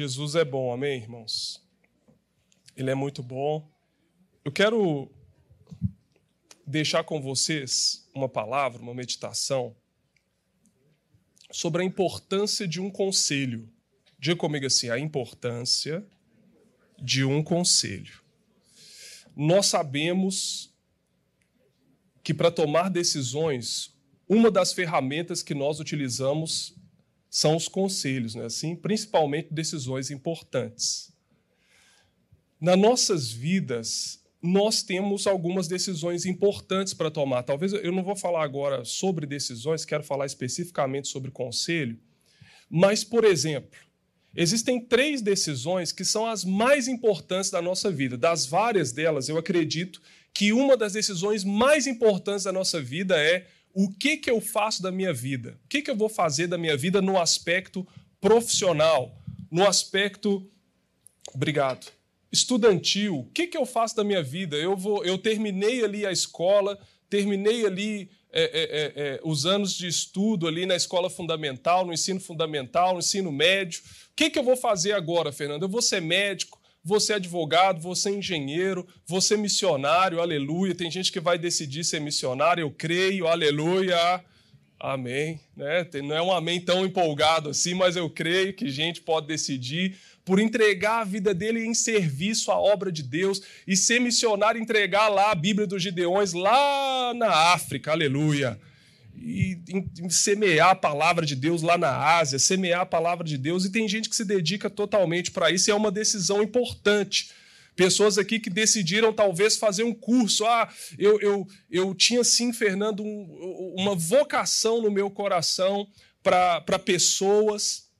Jesus é bom, amém, irmãos? Ele é muito bom. Eu quero deixar com vocês uma palavra, uma meditação sobre a importância de um conselho. Diga comigo assim: a importância de um conselho. Nós sabemos que para tomar decisões, uma das ferramentas que nós utilizamos são os conselhos, né? assim, principalmente decisões importantes. Nas nossas vidas, nós temos algumas decisões importantes para tomar. Talvez eu não vou falar agora sobre decisões, quero falar especificamente sobre conselho, mas, por exemplo, existem três decisões que são as mais importantes da nossa vida. Das várias delas, eu acredito que uma das decisões mais importantes da nossa vida é o que, que eu faço da minha vida? O que, que eu vou fazer da minha vida no aspecto profissional, no aspecto. Obrigado. Estudantil. O que, que eu faço da minha vida? Eu, vou, eu terminei ali a escola, terminei ali é, é, é, é os anos de estudo ali na escola fundamental, no ensino fundamental, no ensino médio. O que, que eu vou fazer agora, Fernando? Eu vou ser médico, você é advogado, você é engenheiro, você é missionário, aleluia. Tem gente que vai decidir ser missionário, eu creio, aleluia. Amém. Né? Não é um amém tão empolgado assim, mas eu creio que gente pode decidir por entregar a vida dele em serviço à obra de Deus e ser missionário, entregar lá a Bíblia dos Gideões, lá na África, aleluia e em, semear a palavra de Deus lá na Ásia, semear a palavra de Deus, e tem gente que se dedica totalmente para isso, e é uma decisão importante. Pessoas aqui que decidiram talvez fazer um curso. Ah, eu, eu, eu tinha sim, Fernando, um, uma vocação no meu coração para pessoas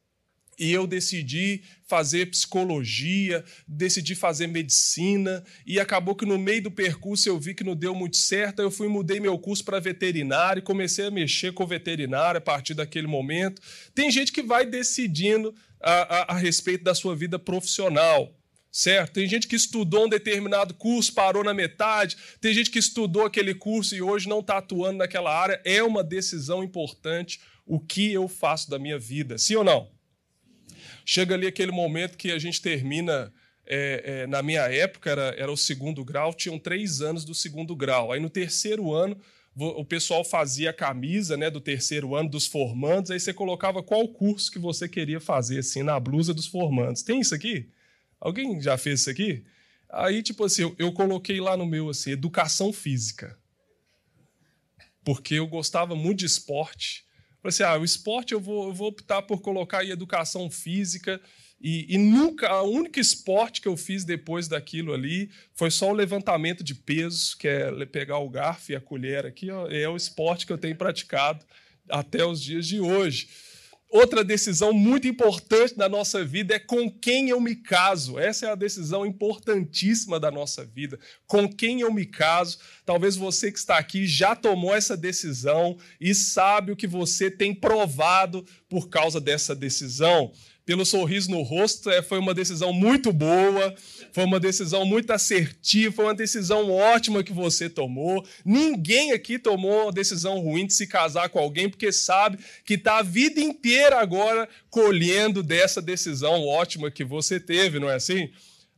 e eu decidi fazer psicologia, decidi fazer medicina, e acabou que no meio do percurso eu vi que não deu muito certo, eu fui mudei meu curso para veterinário, comecei a mexer com veterinário a partir daquele momento. Tem gente que vai decidindo a, a, a respeito da sua vida profissional certo? Tem gente que estudou um determinado curso, parou na metade, tem gente que estudou aquele curso e hoje não está atuando naquela área. É uma decisão importante o que eu faço da minha vida, sim ou não? Chega ali aquele momento que a gente termina. É, é, na minha época era, era o segundo grau, tinham três anos do segundo grau. Aí no terceiro ano o pessoal fazia a camisa né, do terceiro ano dos formandos, aí você colocava qual curso que você queria fazer assim na blusa dos formandos. Tem isso aqui? Alguém já fez isso aqui? Aí, tipo assim, eu, eu coloquei lá no meu assim, educação física. Porque eu gostava muito de esporte. Assim, ah, o esporte eu vou, eu vou optar por colocar aí educação física. E, e nunca, o único esporte que eu fiz depois daquilo ali foi só o levantamento de peso, que é pegar o garfo e a colher aqui, ó, é o esporte que eu tenho praticado até os dias de hoje. Outra decisão muito importante da nossa vida é com quem eu me caso. Essa é a decisão importantíssima da nossa vida. Com quem eu me caso. Talvez você que está aqui já tomou essa decisão e sabe o que você tem provado por causa dessa decisão pelo sorriso no rosto, é, foi uma decisão muito boa, foi uma decisão muito assertiva, foi uma decisão ótima que você tomou. Ninguém aqui tomou uma decisão ruim de se casar com alguém, porque sabe que está a vida inteira agora colhendo dessa decisão ótima que você teve, não é assim?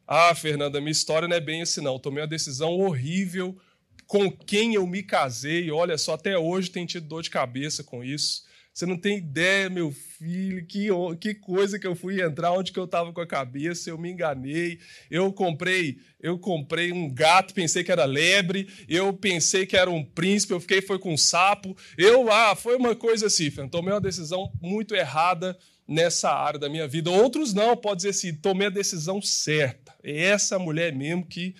Ah, Fernanda, minha história não é bem assim, não. Tomei uma decisão horrível com quem eu me casei. Olha só, até hoje tem tido dor de cabeça com isso. Você não tem ideia, meu filho, que, que coisa que eu fui entrar, onde que eu estava com a cabeça, eu me enganei. Eu comprei, eu comprei um gato, pensei que era lebre, eu pensei que era um príncipe, eu fiquei foi com um sapo. Eu, ah, foi uma coisa assim, tomei uma decisão muito errada nessa área da minha vida. Outros não, pode dizer assim, tomei a decisão certa. É essa mulher mesmo que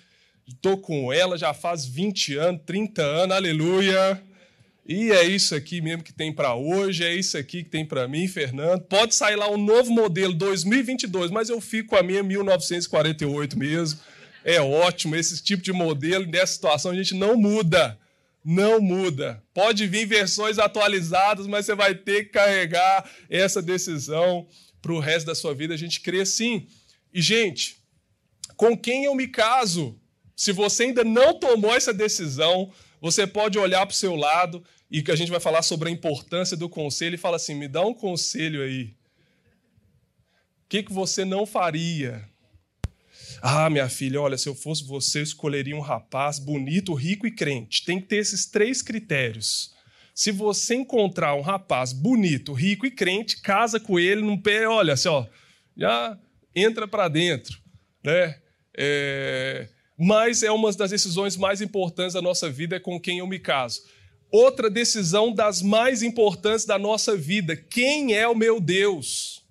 estou com ela já faz 20 anos, 30 anos, aleluia. E é isso aqui mesmo que tem para hoje, é isso aqui que tem para mim, Fernando. Pode sair lá um novo modelo 2022, mas eu fico com a minha 1948 mesmo. É ótimo, esse tipo de modelo, nessa situação a gente não muda. Não muda. Pode vir versões atualizadas, mas você vai ter que carregar essa decisão para o resto da sua vida. A gente crê sim. E, gente, com quem eu me caso? Se você ainda não tomou essa decisão, você pode olhar para o seu lado e que a gente vai falar sobre a importância do conselho e fala assim: me dá um conselho aí. que, que você não faria? Ah, minha filha, olha, se eu fosse você, eu escolheria um rapaz bonito, rico e crente. Tem que ter esses três critérios. Se você encontrar um rapaz bonito, rico e crente, casa com ele num pé, olha, assim, já entra para dentro, né? É... Mas é uma das decisões mais importantes da nossa vida é com quem eu me caso. Outra decisão das mais importantes da nossa vida: quem é o meu Deus?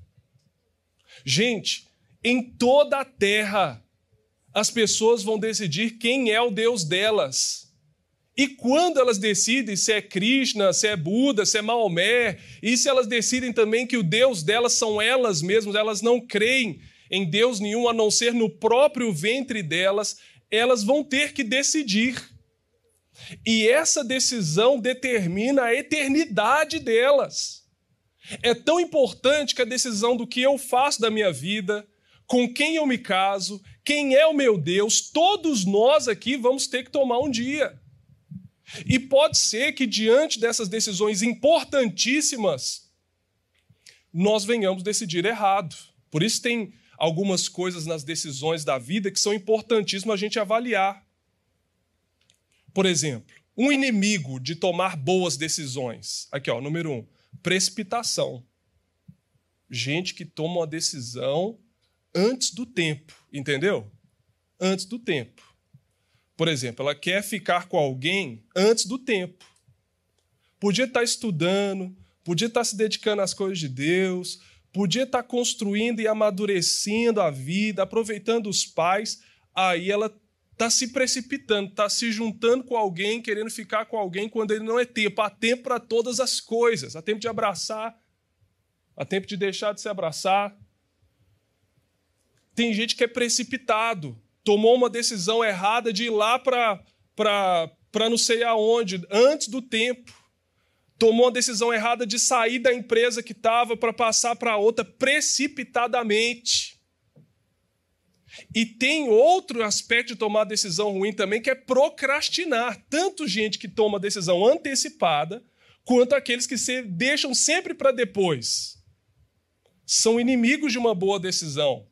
Gente, em toda a terra, as pessoas vão decidir quem é o Deus delas. E quando elas decidem se é Krishna, se é Buda, se é Maomé, e se elas decidem também que o Deus delas são elas mesmas, elas não creem em Deus nenhum a não ser no próprio ventre delas, elas vão ter que decidir. E essa decisão determina a eternidade delas. É tão importante que a decisão do que eu faço da minha vida, com quem eu me caso, quem é o meu Deus, todos nós aqui vamos ter que tomar um dia. E pode ser que diante dessas decisões importantíssimas, nós venhamos decidir errado. Por isso tem algumas coisas nas decisões da vida que são importantíssimas a gente avaliar. Por exemplo, um inimigo de tomar boas decisões. Aqui, ó, número um, precipitação. Gente que toma uma decisão antes do tempo, entendeu? Antes do tempo. Por exemplo, ela quer ficar com alguém antes do tempo. Podia estar estudando, podia estar se dedicando às coisas de Deus, podia estar construindo e amadurecendo a vida, aproveitando os pais, aí ela está se precipitando, está se juntando com alguém, querendo ficar com alguém quando ele não é tempo. Há tempo para todas as coisas. Há tempo de abraçar, há tempo de deixar de se abraçar. Tem gente que é precipitado, tomou uma decisão errada de ir lá para não sei aonde, antes do tempo. Tomou uma decisão errada de sair da empresa que estava para passar para outra precipitadamente. E tem outro aspecto de tomar decisão ruim também, que é procrastinar. Tanto gente que toma decisão antecipada, quanto aqueles que se deixam sempre para depois. São inimigos de uma boa decisão.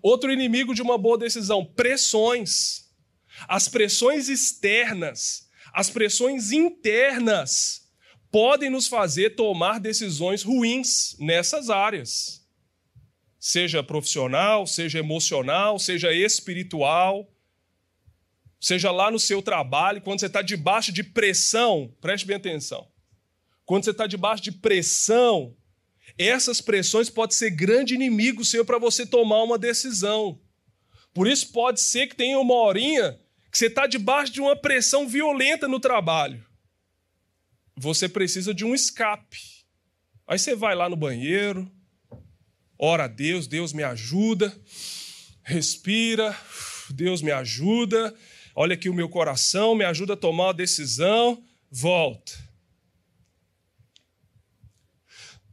Outro inimigo de uma boa decisão: pressões. As pressões externas, as pressões internas podem nos fazer tomar decisões ruins nessas áreas seja profissional, seja emocional, seja espiritual, seja lá no seu trabalho, quando você está debaixo de pressão, preste bem atenção. Quando você está debaixo de pressão, essas pressões podem ser grande inimigo seu para você tomar uma decisão. Por isso pode ser que tenha uma horinha que você está debaixo de uma pressão violenta no trabalho. Você precisa de um escape. Aí você vai lá no banheiro, ora a Deus, Deus me ajuda, respira, Deus me ajuda, olha aqui o meu coração, me ajuda a tomar uma decisão, volta.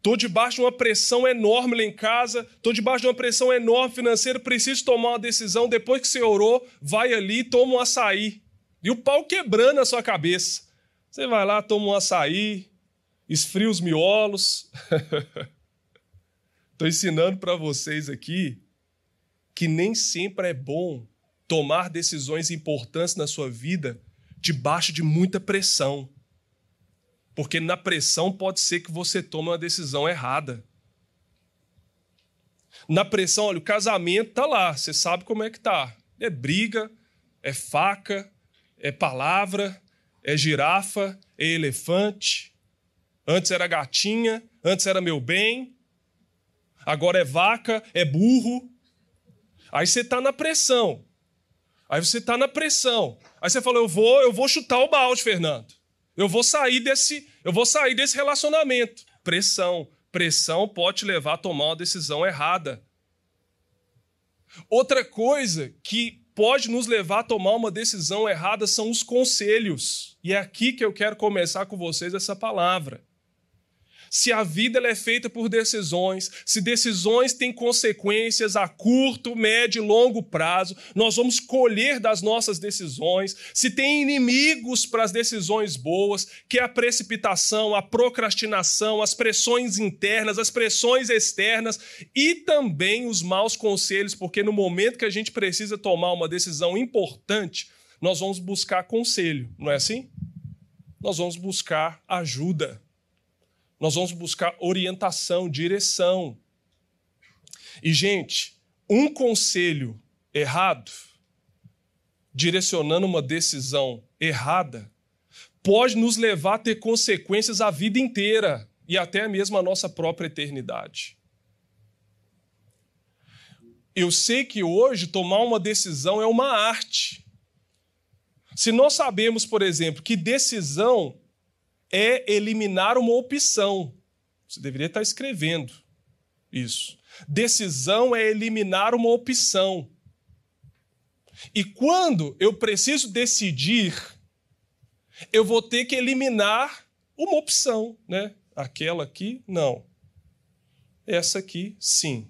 Estou debaixo de uma pressão enorme lá em casa, estou debaixo de uma pressão enorme financeira, preciso tomar uma decisão. Depois que você orou, vai ali, toma um açaí. E o pau quebrando a sua cabeça. Você vai lá, toma um açaí, esfria os miolos. Estou ensinando para vocês aqui que nem sempre é bom tomar decisões importantes na sua vida debaixo de muita pressão. Porque na pressão pode ser que você tome uma decisão errada. Na pressão, olha, o casamento tá lá, você sabe como é que tá. É briga, é faca, é palavra, é girafa, é elefante. Antes era gatinha, antes era meu bem, agora é vaca, é burro. Aí você está na pressão. Aí você está na pressão. Aí você fala: eu vou, eu vou chutar o balde, Fernando. Eu vou sair desse, eu vou sair desse relacionamento. Pressão. Pressão pode te levar a tomar uma decisão errada. Outra coisa que pode nos levar a tomar uma decisão errada são os conselhos. E é aqui que eu quero começar com vocês essa palavra. Se a vida é feita por decisões, se decisões têm consequências a curto, médio e longo prazo, nós vamos colher das nossas decisões. Se tem inimigos para as decisões boas, que é a precipitação, a procrastinação, as pressões internas, as pressões externas e também os maus conselhos, porque no momento que a gente precisa tomar uma decisão importante, nós vamos buscar conselho, não é assim? Nós vamos buscar ajuda. Nós vamos buscar orientação, direção. E, gente, um conselho errado, direcionando uma decisão errada, pode nos levar a ter consequências a vida inteira e até mesmo a nossa própria eternidade. Eu sei que hoje tomar uma decisão é uma arte. Se nós sabemos, por exemplo, que decisão é eliminar uma opção, você deveria estar escrevendo isso. Decisão é eliminar uma opção. E quando eu preciso decidir, eu vou ter que eliminar uma opção, né? Aquela aqui, não. Essa aqui, sim.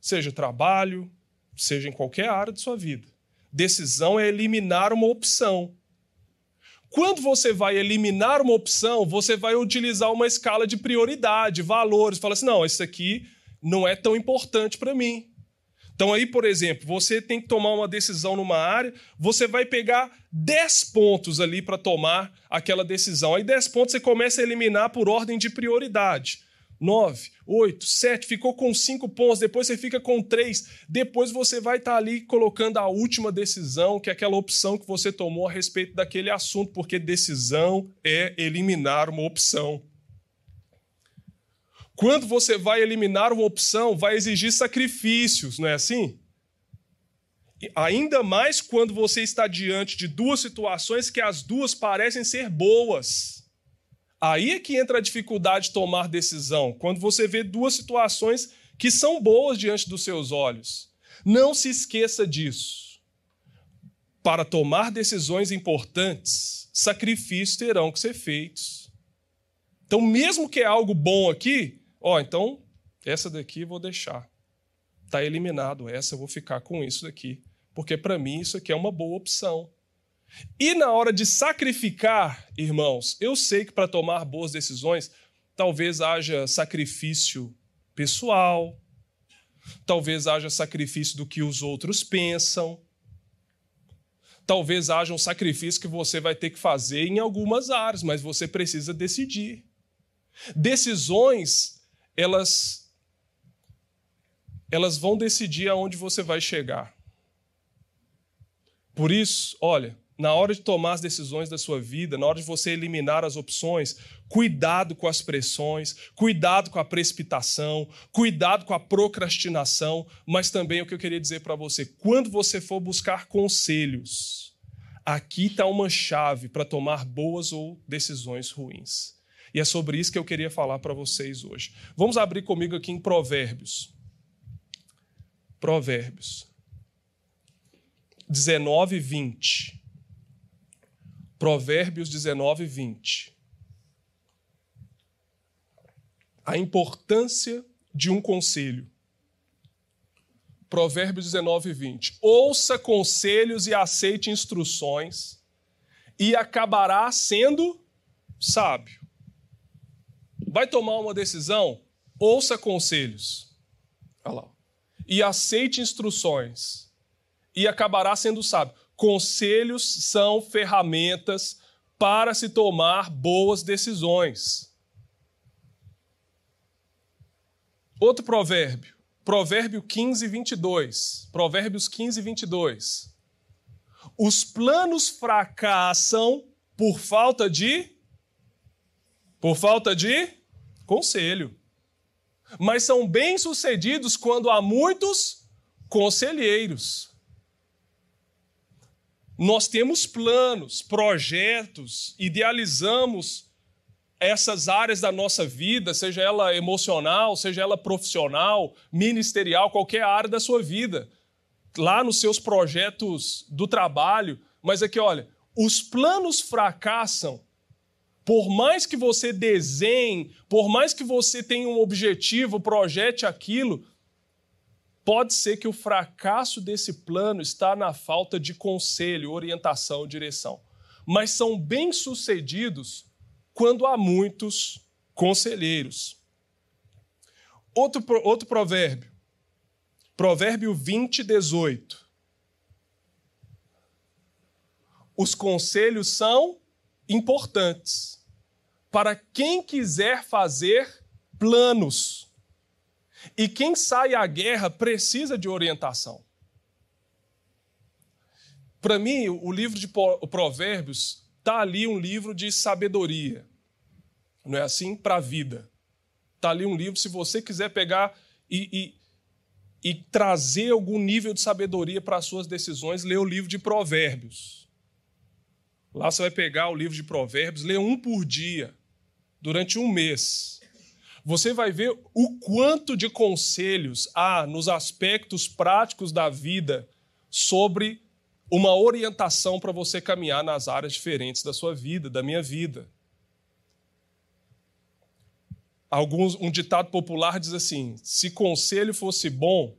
Seja trabalho, seja em qualquer área de sua vida. Decisão é eliminar uma opção. Quando você vai eliminar uma opção, você vai utilizar uma escala de prioridade, valores. Fala assim: não, isso aqui não é tão importante para mim. Então, aí, por exemplo, você tem que tomar uma decisão numa área, você vai pegar 10 pontos ali para tomar aquela decisão. Aí, 10 pontos você começa a eliminar por ordem de prioridade. 9, 8, 7, ficou com 5 pontos, depois você fica com 3, depois você vai estar tá ali colocando a última decisão, que é aquela opção que você tomou a respeito daquele assunto, porque decisão é eliminar uma opção. Quando você vai eliminar uma opção, vai exigir sacrifícios, não é assim? Ainda mais quando você está diante de duas situações que as duas parecem ser boas. Aí é que entra a dificuldade de tomar decisão, quando você vê duas situações que são boas diante dos seus olhos. Não se esqueça disso. Para tomar decisões importantes, sacrifícios terão que ser feitos. Então, mesmo que é algo bom aqui, ó, então essa daqui eu vou deixar. Está eliminado essa, eu vou ficar com isso daqui. Porque para mim isso aqui é uma boa opção. E na hora de sacrificar, irmãos, eu sei que para tomar boas decisões, talvez haja sacrifício pessoal, talvez haja sacrifício do que os outros pensam, talvez haja um sacrifício que você vai ter que fazer em algumas áreas, mas você precisa decidir. Decisões, elas elas vão decidir aonde você vai chegar. Por isso, olha, na hora de tomar as decisões da sua vida, na hora de você eliminar as opções, cuidado com as pressões, cuidado com a precipitação, cuidado com a procrastinação, mas também o que eu queria dizer para você, quando você for buscar conselhos, aqui está uma chave para tomar boas ou decisões ruins. E é sobre isso que eu queria falar para vocês hoje. Vamos abrir comigo aqui em Provérbios. Provérbios 19, 20. Provérbios 19, 20. A importância de um conselho. Provérbios 19, 20. Ouça conselhos e aceite instruções, e acabará sendo sábio. Vai tomar uma decisão? Ouça conselhos. Olha lá. E aceite instruções, e acabará sendo sábio. Conselhos são ferramentas para se tomar boas decisões. Outro provérbio, Provérbio 15, 22. Provérbios 15, 22. Os planos fracassam por falta de. Por falta de conselho. Mas são bem-sucedidos quando há muitos conselheiros. Nós temos planos, projetos, idealizamos essas áreas da nossa vida, seja ela emocional, seja ela profissional, ministerial, qualquer área da sua vida, lá nos seus projetos do trabalho. Mas aqui, olha, os planos fracassam Por mais que você desenhe, por mais que você tenha um objetivo, projete aquilo, pode ser que o fracasso desse plano está na falta de conselho, orientação, direção. Mas são bem-sucedidos quando há muitos conselheiros. Outro, outro provérbio. Provérbio 20, 18. Os conselhos são importantes para quem quiser fazer planos. E quem sai à guerra precisa de orientação. Para mim, o livro de Provérbios está ali um livro de sabedoria. Não é assim? Para a vida. Está ali um livro, se você quiser pegar e, e, e trazer algum nível de sabedoria para as suas decisões, lê o livro de Provérbios. Lá você vai pegar o livro de Provérbios, lê um por dia, durante um mês. Você vai ver o quanto de conselhos há nos aspectos práticos da vida sobre uma orientação para você caminhar nas áreas diferentes da sua vida, da minha vida. Alguns, um ditado popular diz assim: se conselho fosse bom,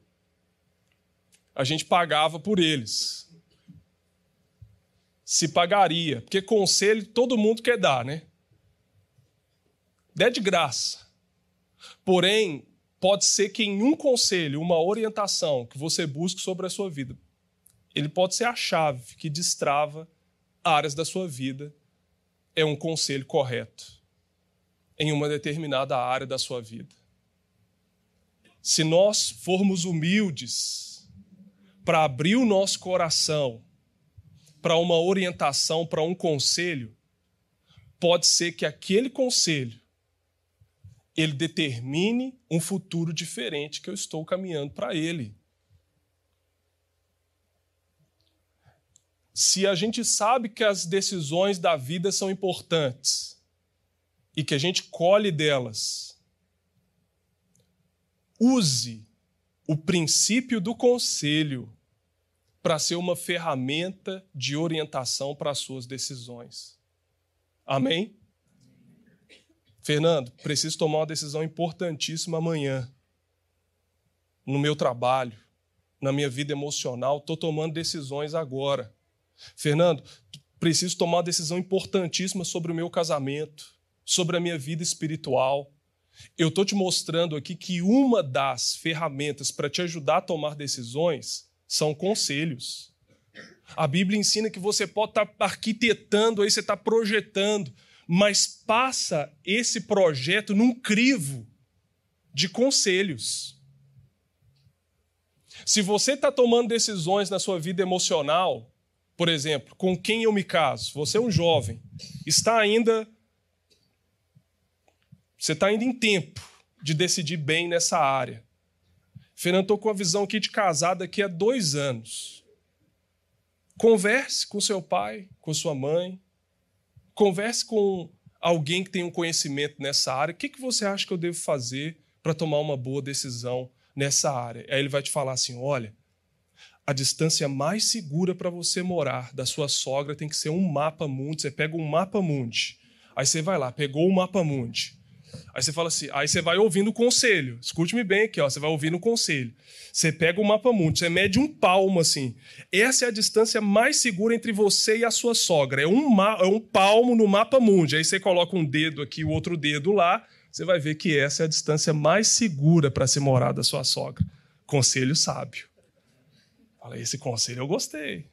a gente pagava por eles. Se pagaria, porque conselho todo mundo quer dar, né? Dê de graça. Porém, pode ser que em um conselho, uma orientação que você busque sobre a sua vida, ele pode ser a chave que destrava áreas da sua vida. É um conselho correto em uma determinada área da sua vida. Se nós formos humildes para abrir o nosso coração para uma orientação, para um conselho, pode ser que aquele conselho ele determine um futuro diferente que eu estou caminhando para ele. Se a gente sabe que as decisões da vida são importantes, e que a gente colhe delas. Use o princípio do conselho para ser uma ferramenta de orientação para as suas decisões. Amém? Fernando, preciso tomar uma decisão importantíssima amanhã. No meu trabalho, na minha vida emocional, estou tomando decisões agora. Fernando, preciso tomar uma decisão importantíssima sobre o meu casamento sobre a minha vida espiritual. Eu estou te mostrando aqui que uma das ferramentas para te ajudar a tomar decisões são conselhos. A Bíblia ensina que você pode estar tá arquitetando, aí você está projetando, mas passa esse projeto num crivo de conselhos. Se você está tomando decisões na sua vida emocional, por exemplo, com quem eu me caso, você é um jovem, está ainda você está ainda em tempo de decidir bem nessa área. Fernando, estou com a visão aqui de casado daqui a dois anos. Converse com seu pai, com sua mãe. Converse com alguém que tem um conhecimento nessa área. O que, que você acha que eu devo fazer para tomar uma boa decisão nessa área? Aí ele vai te falar assim: olha, a distância mais segura para você morar da sua sogra tem que ser um mapa mundi. Você pega um mapa mundi. Aí você vai lá, pegou o mapa mundi. Aí você fala assim, aí você vai ouvindo o conselho. Escute-me bem aqui, ó, você vai ouvindo o conselho. Você pega o mapa mundo, você mede um palmo assim. Essa é a distância mais segura entre você e a sua sogra. É um, é um palmo no mapa mundo. Aí você coloca um dedo aqui, o outro dedo lá, você vai ver que essa é a distância mais segura para se morar da sua sogra. Conselho sábio. Fala, esse conselho eu gostei.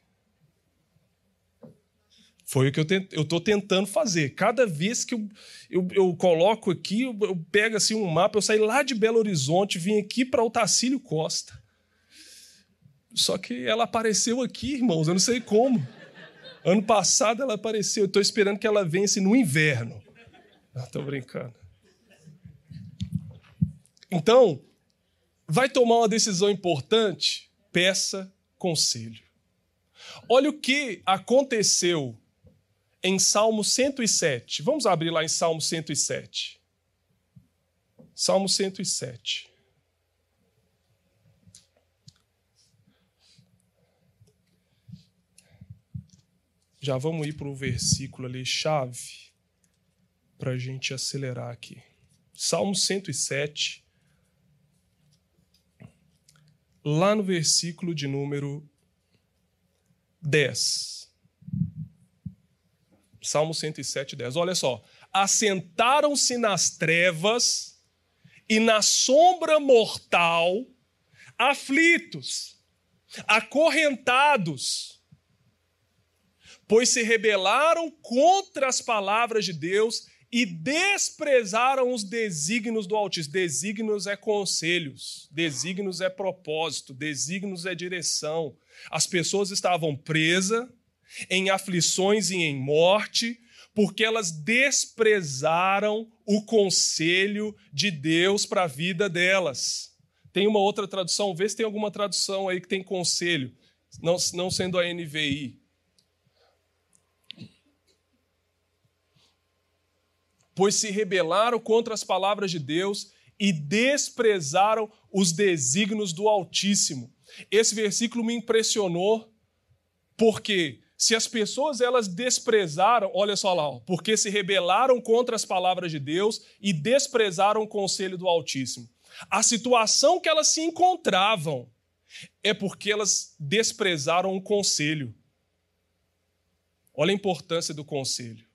Foi o que eu estou tentando fazer. Cada vez que eu, eu, eu coloco aqui, eu, eu, pego assim um mapa, eu saí lá de Belo Horizonte, vim aqui para o Tacílio Costa. Só que ela apareceu aqui, irmãos, eu não sei como. Ano passado ela apareceu, eu estou esperando que ela vença no inverno. Estou brincando. Então, vai tomar uma decisão importante? Peça conselho. Olha o que aconteceu em Salmo 107. Vamos abrir lá em Salmo 107. Salmo 107. Já vamos ir para o versículo ali, chave. para a gente acelerar aqui. Salmo 107, lá no versículo de número 10. Salmo 107, 10. Olha só. Assentaram-se nas trevas e na sombra mortal, aflitos, acorrentados, pois se rebelaram contra as palavras de Deus e desprezaram os desígnios do Altíssimo. Desígnios é conselhos, desígnios é propósito, desígnios é direção. As pessoas estavam presas em aflições e em morte, porque elas desprezaram o conselho de Deus para a vida delas. Tem uma outra tradução, vê se tem alguma tradução aí que tem conselho, não, não sendo a NVI. pois se rebelaram contra as palavras de Deus e desprezaram os desígnios do Altíssimo. Esse versículo me impressionou porque se as pessoas elas desprezaram, olha só lá, porque se rebelaram contra as palavras de Deus e desprezaram o conselho do Altíssimo. A situação que elas se encontravam é porque elas desprezaram o conselho. Olha a importância do conselho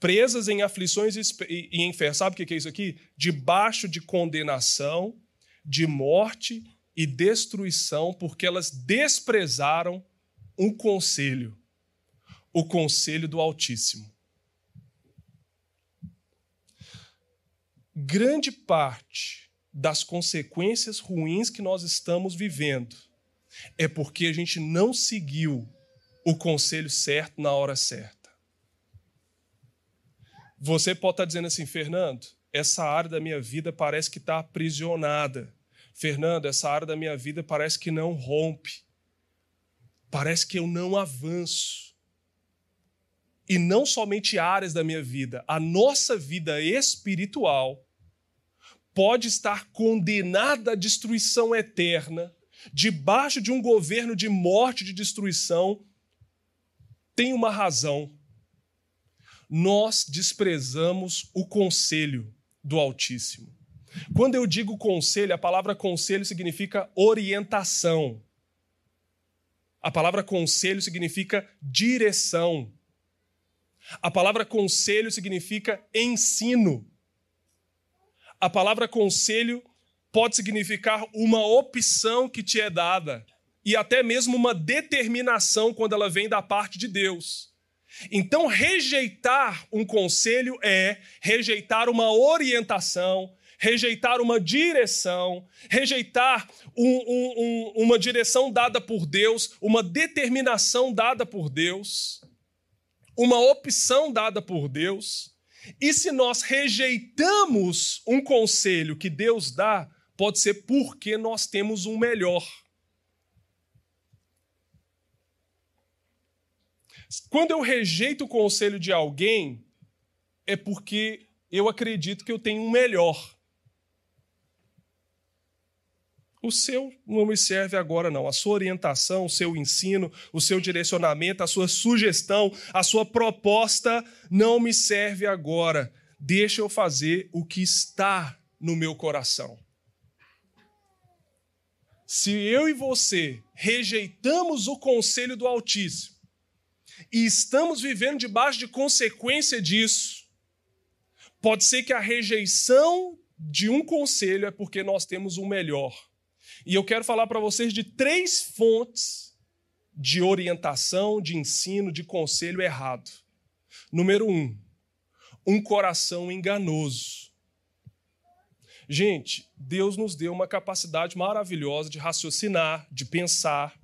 presas em aflições e em fé. Sabe o que é isso aqui? Debaixo de condenação, de morte e destruição, porque elas desprezaram um conselho, o conselho do Altíssimo. Grande parte das consequências ruins que nós estamos vivendo é porque a gente não seguiu o conselho certo na hora certa. Você pode estar dizendo assim, Fernando, essa área da minha vida parece que está aprisionada. Fernando, essa área da minha vida parece que não rompe. Parece que eu não avanço. E não somente áreas da minha vida, a nossa vida espiritual pode estar condenada à destruição eterna, debaixo de um governo de morte, de destruição. Tem uma razão nós desprezamos o conselho do Altíssimo. Quando eu digo conselho, a palavra conselho significa orientação. A palavra conselho significa direção. A palavra conselho significa ensino. A palavra conselho pode significar uma opção que te é dada e até mesmo uma determinação quando ela vem da parte de Deus. Então, rejeitar um conselho é rejeitar uma orientação, rejeitar uma direção, rejeitar um, um, um, uma direção dada por Deus, uma determinação dada por Deus, uma opção dada por Deus. E se nós rejeitamos um conselho que Deus dá, pode ser porque nós temos um melhor. Quando eu rejeito o conselho de alguém, é porque eu acredito que eu tenho um melhor. O seu não me serve agora, não. A sua orientação, o seu ensino, o seu direcionamento, a sua sugestão, a sua proposta não me serve agora. Deixa eu fazer o que está no meu coração. Se eu e você rejeitamos o conselho do Altíssimo, e estamos vivendo debaixo de consequência disso. Pode ser que a rejeição de um conselho é porque nós temos o melhor. E eu quero falar para vocês de três fontes de orientação, de ensino, de conselho errado. Número um, um coração enganoso. Gente, Deus nos deu uma capacidade maravilhosa de raciocinar, de pensar,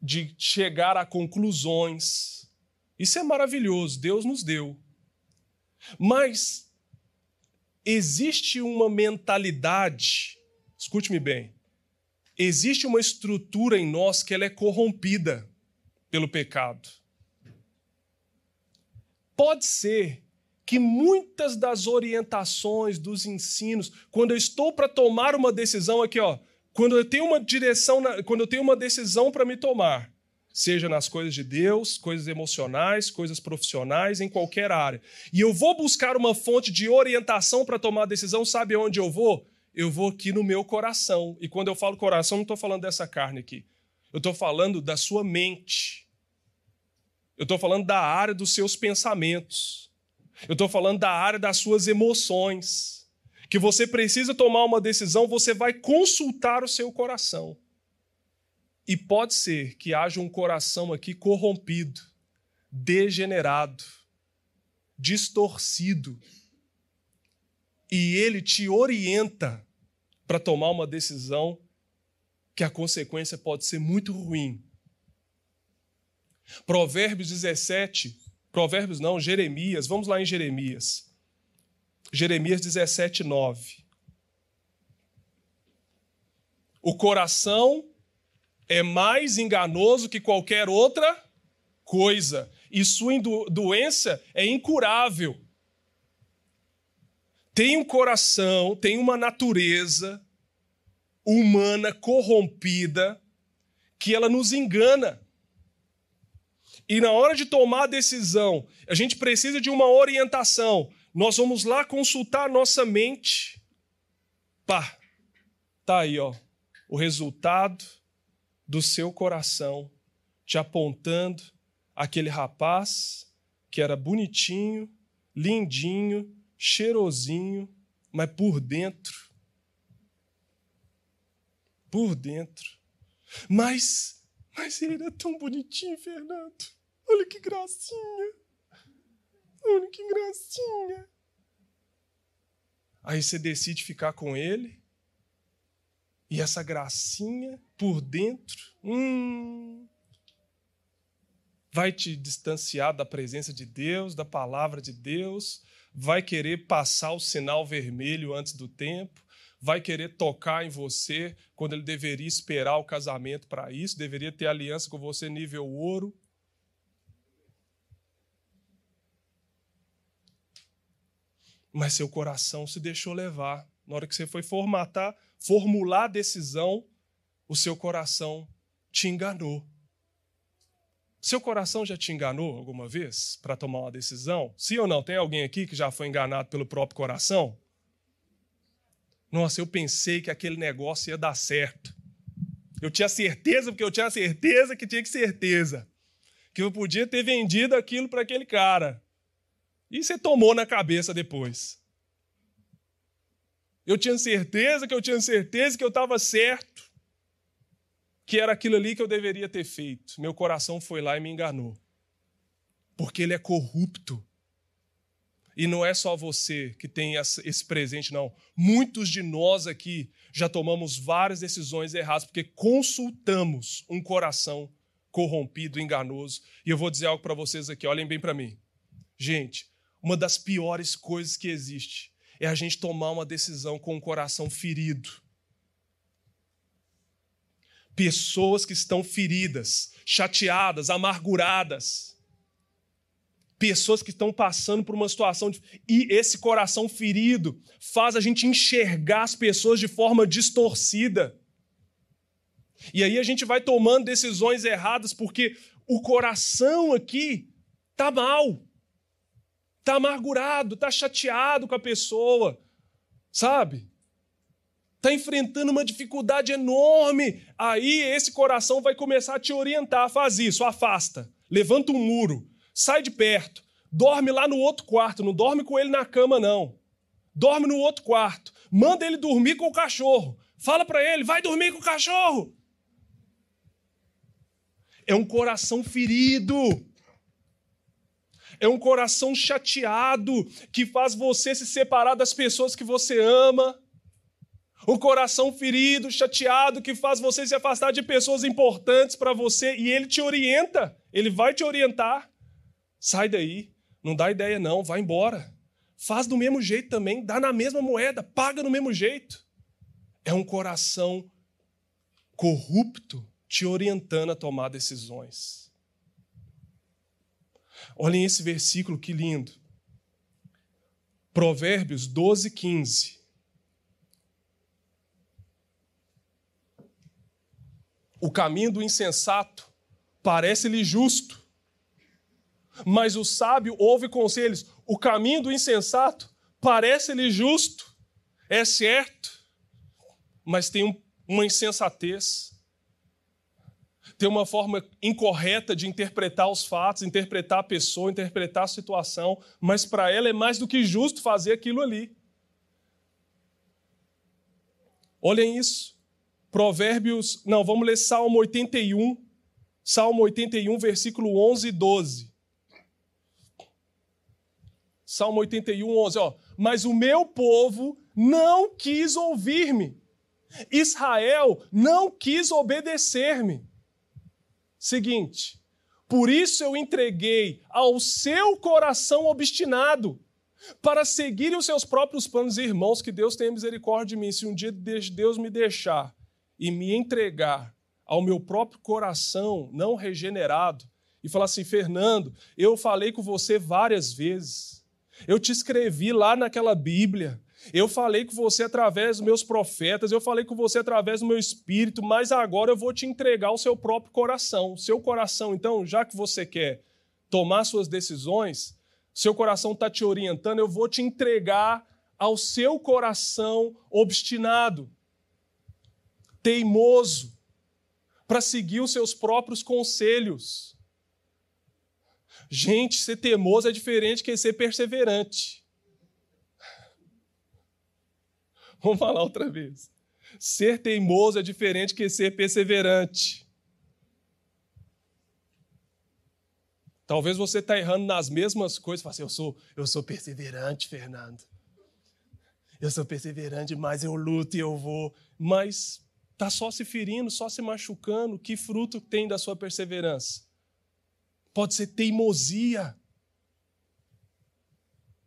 de chegar a conclusões. Isso é maravilhoso, Deus nos deu. Mas existe uma mentalidade, escute-me bem, existe uma estrutura em nós que ela é corrompida pelo pecado. Pode ser que muitas das orientações, dos ensinos, quando eu estou para tomar uma decisão aqui, ó, quando eu tenho uma direção, quando eu tenho uma decisão para me tomar, seja nas coisas de Deus, coisas emocionais, coisas profissionais, em qualquer área. E eu vou buscar uma fonte de orientação para tomar a decisão, sabe onde eu vou? Eu vou aqui no meu coração. E quando eu falo coração, não estou falando dessa carne aqui. Eu estou falando da sua mente. Eu estou falando da área dos seus pensamentos. Eu estou falando da área das suas emoções. Que você precisa tomar uma decisão, você vai consultar o seu coração. E pode ser que haja um coração aqui corrompido, degenerado, distorcido. E ele te orienta para tomar uma decisão que a consequência pode ser muito ruim. Provérbios 17, Provérbios não, Jeremias, vamos lá em Jeremias. Jeremias 17, 9. O coração é mais enganoso que qualquer outra coisa, e sua doença é incurável. Tem um coração, tem uma natureza humana corrompida que ela nos engana. E na hora de tomar a decisão, a gente precisa de uma orientação. Nós vamos lá consultar nossa mente. Pá, tá aí, ó, o resultado do seu coração, te apontando aquele rapaz que era bonitinho, lindinho, cheirosinho, mas por dentro. Por dentro. Mas, mas ele era tão bonitinho, Fernando. Olha que gracinha. Olha que gracinha. Aí você decide ficar com ele e essa gracinha por dentro, hum, vai te distanciar da presença de Deus, da palavra de Deus, vai querer passar o sinal vermelho antes do tempo, vai querer tocar em você quando ele deveria esperar o casamento para isso, deveria ter aliança com você nível ouro. Mas seu coração se deixou levar. Na hora que você foi formatar, formular a decisão, o seu coração te enganou. Seu coração já te enganou alguma vez para tomar uma decisão? Sim ou não? Tem alguém aqui que já foi enganado pelo próprio coração? Nossa, eu pensei que aquele negócio ia dar certo. Eu tinha certeza, porque eu tinha certeza que tinha que certeza. Que eu podia ter vendido aquilo para aquele cara. E você tomou na cabeça depois. Eu tinha certeza que eu tinha certeza que eu estava certo, que era aquilo ali que eu deveria ter feito. Meu coração foi lá e me enganou. Porque ele é corrupto. E não é só você que tem esse presente, não. Muitos de nós aqui já tomamos várias decisões erradas porque consultamos um coração corrompido, enganoso. E eu vou dizer algo para vocês aqui, olhem bem para mim. Gente, uma das piores coisas que existe é a gente tomar uma decisão com o coração ferido. Pessoas que estão feridas, chateadas, amarguradas. Pessoas que estão passando por uma situação. De... E esse coração ferido faz a gente enxergar as pessoas de forma distorcida. E aí a gente vai tomando decisões erradas porque o coração aqui está mal está amargurado, está chateado com a pessoa, sabe? Está enfrentando uma dificuldade enorme. Aí esse coração vai começar a te orientar. Faz isso, afasta, levanta um muro, sai de perto, dorme lá no outro quarto, não dorme com ele na cama, não. Dorme no outro quarto, manda ele dormir com o cachorro. Fala para ele, vai dormir com o cachorro. É um coração ferido é um coração chateado que faz você se separar das pessoas que você ama. Um coração ferido, chateado, que faz você se afastar de pessoas importantes para você e ele te orienta, ele vai te orientar. Sai daí, não dá ideia não, vai embora. Faz do mesmo jeito também, dá na mesma moeda, paga do mesmo jeito. É um coração corrupto te orientando a tomar decisões. Olhem esse versículo, que lindo. Provérbios 12, 15. O caminho do insensato parece-lhe justo. Mas o sábio ouve conselhos. O caminho do insensato parece-lhe justo, é certo, mas tem um, uma insensatez. Tem uma forma incorreta de interpretar os fatos, interpretar a pessoa, interpretar a situação, mas para ela é mais do que justo fazer aquilo ali. Olhem isso. Provérbios, não, vamos ler Salmo 81, Salmo 81, versículo 11 e 12. Salmo 81, 11, ó. Mas o meu povo não quis ouvir-me. Israel não quis obedecer-me. Seguinte, por isso eu entreguei ao seu coração obstinado para seguirem os seus próprios planos. Irmãos, que Deus tenha misericórdia de mim. Se um dia Deus me deixar e me entregar ao meu próprio coração não regenerado e falar assim: Fernando, eu falei com você várias vezes. Eu te escrevi lá naquela Bíblia. Eu falei com você através dos meus profetas, eu falei com você através do meu espírito, mas agora eu vou te entregar o seu próprio coração. Seu coração, então, já que você quer tomar suas decisões, seu coração está te orientando, eu vou te entregar ao seu coração obstinado, teimoso, para seguir os seus próprios conselhos. Gente, ser teimoso é diferente que ser perseverante. Vamos falar outra vez. Ser teimoso é diferente que ser perseverante. Talvez você está errando nas mesmas coisas. Fala assim, eu sou, eu sou perseverante, Fernando. Eu sou perseverante, mas eu luto e eu vou. Mas está só se ferindo, só se machucando. Que fruto tem da sua perseverança? pode ser teimosia.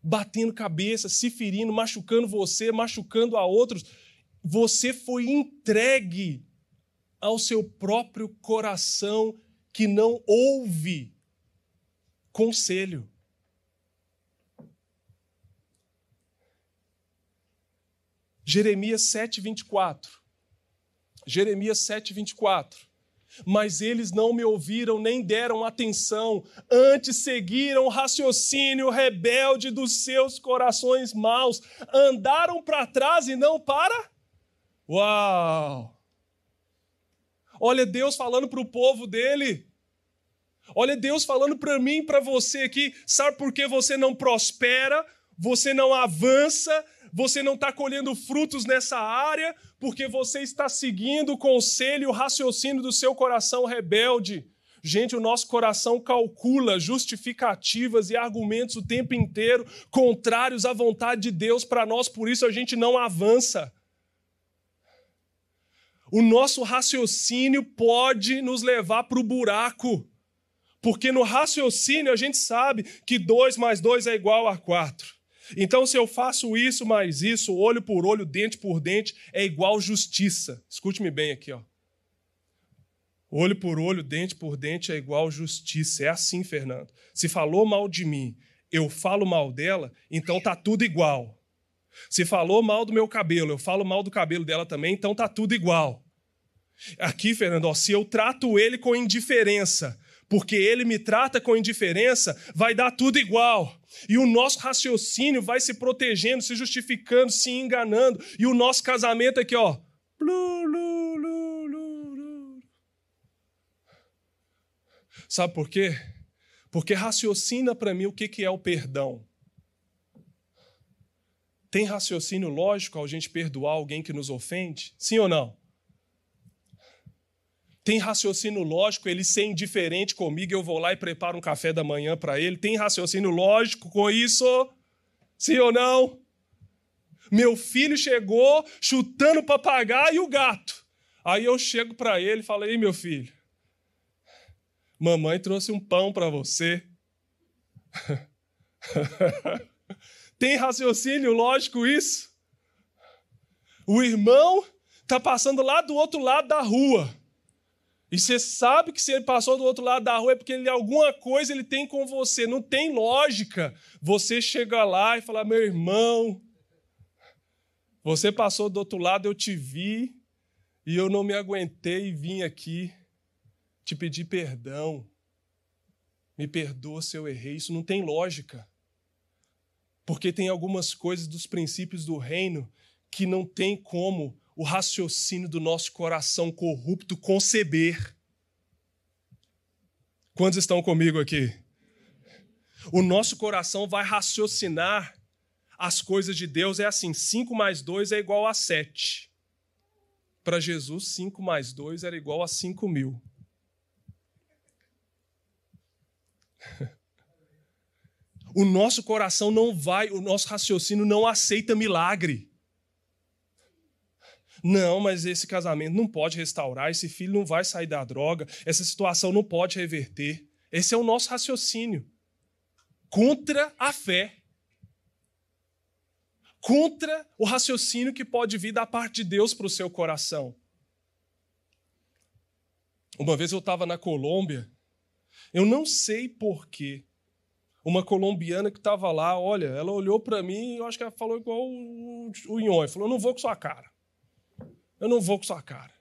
Batendo cabeça, se ferindo, machucando você, machucando a outros. Você foi entregue ao seu próprio coração que não ouve conselho. Jeremias 7, 24. Jeremias 7, 24 mas eles não me ouviram nem deram atenção, antes seguiram o raciocínio rebelde dos seus corações maus, andaram para trás e não para. Uau! Olha Deus falando para o povo dele. Olha Deus falando para mim para você aqui. Sabe por que você não prospera? Você não avança? Você não está colhendo frutos nessa área? porque você está seguindo o conselho e o raciocínio do seu coração rebelde. Gente, o nosso coração calcula justificativas e argumentos o tempo inteiro contrários à vontade de Deus para nós, por isso a gente não avança. O nosso raciocínio pode nos levar para o buraco, porque no raciocínio a gente sabe que 2 mais 2 é igual a 4. Então, se eu faço isso mais isso, olho por olho, dente por dente, é igual justiça. Escute-me bem aqui, ó. Olho por olho, dente por dente é igual justiça. É assim, Fernando. Se falou mal de mim, eu falo mal dela, então tá tudo igual. Se falou mal do meu cabelo, eu falo mal do cabelo dela também, então tá tudo igual. Aqui, Fernando, ó, se eu trato ele com indiferença, porque ele me trata com indiferença, vai dar tudo igual. E o nosso raciocínio vai se protegendo, se justificando, se enganando. E o nosso casamento aqui, ó. Sabe por quê? Porque raciocina para mim o que é o perdão. Tem raciocínio lógico ao gente perdoar alguém que nos ofende? Sim ou não? Tem raciocínio lógico ele ser indiferente comigo, eu vou lá e preparo um café da manhã para ele. Tem raciocínio lógico com isso? Sim ou não? Meu filho chegou chutando o papagaio e o gato. Aí eu chego para ele e falo: Ei, meu filho, mamãe trouxe um pão para você. Tem raciocínio lógico isso? O irmão está passando lá do outro lado da rua. E você sabe que se ele passou do outro lado da rua é porque ele, alguma coisa ele tem com você. Não tem lógica você chegar lá e falar: meu irmão, você passou do outro lado, eu te vi e eu não me aguentei e vim aqui te pedir perdão. Me perdoa se eu errei. Isso não tem lógica. Porque tem algumas coisas dos princípios do reino que não tem como o raciocínio do nosso coração corrupto conceber. Quantos estão comigo aqui? O nosso coração vai raciocinar as coisas de Deus. É assim: 5 mais 2 é igual a 7. Para Jesus, 5 mais 2 era igual a 5 mil. O nosso coração não vai, o nosso raciocínio não aceita milagre. Não, mas esse casamento não pode restaurar, esse filho não vai sair da droga, essa situação não pode reverter. Esse é o nosso raciocínio. Contra a fé. Contra o raciocínio que pode vir da parte de Deus para o seu coração. Uma vez eu estava na Colômbia, eu não sei porquê, uma colombiana que estava lá, olha, ela olhou para mim e eu acho que ela falou igual o, o falou, não vou com sua cara. Eu não vou com sua cara.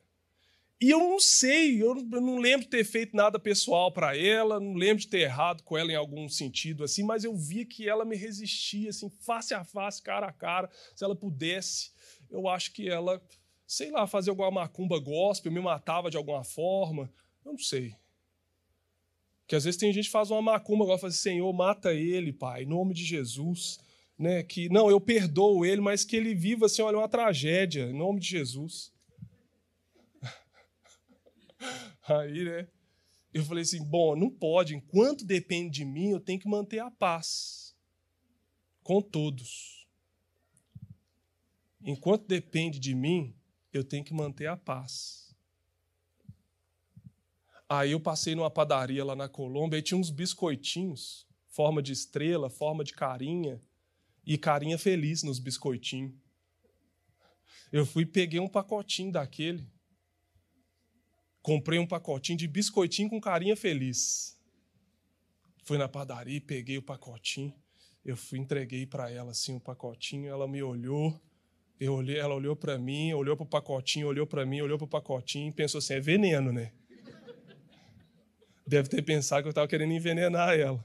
E eu não sei, eu não lembro de ter feito nada pessoal para ela, não lembro de ter errado com ela em algum sentido assim, mas eu via que ela me resistia assim, face a face, cara a cara, se ela pudesse, eu acho que ela, sei lá, fazia alguma macumba gospel, me matava de alguma forma, eu não sei. Que às vezes tem gente que faz uma macumba agora, fala assim, Senhor, mata ele, Pai, em nome de Jesus. Né? Que, não, eu perdoo ele, mas que ele viva assim, olha, uma tragédia, em nome de Jesus. Aí, né? Eu falei assim: bom, não pode, enquanto depende de mim, eu tenho que manter a paz com todos. Enquanto depende de mim, eu tenho que manter a paz. Aí eu passei numa padaria lá na Colômbia e tinha uns biscoitinhos, forma de estrela, forma de carinha, e carinha feliz nos biscoitinhos. Eu fui peguei um pacotinho daquele. Comprei um pacotinho de biscoitinho com carinha feliz. Fui na padaria, peguei o pacotinho. Eu fui entreguei para ela assim o pacotinho, ela me olhou. Eu olhei, ela olhou para mim, olhou para o pacotinho, olhou para mim, olhou para o pacotinho e pensou assim: é veneno, né? deve ter pensado que eu estava querendo envenenar ela.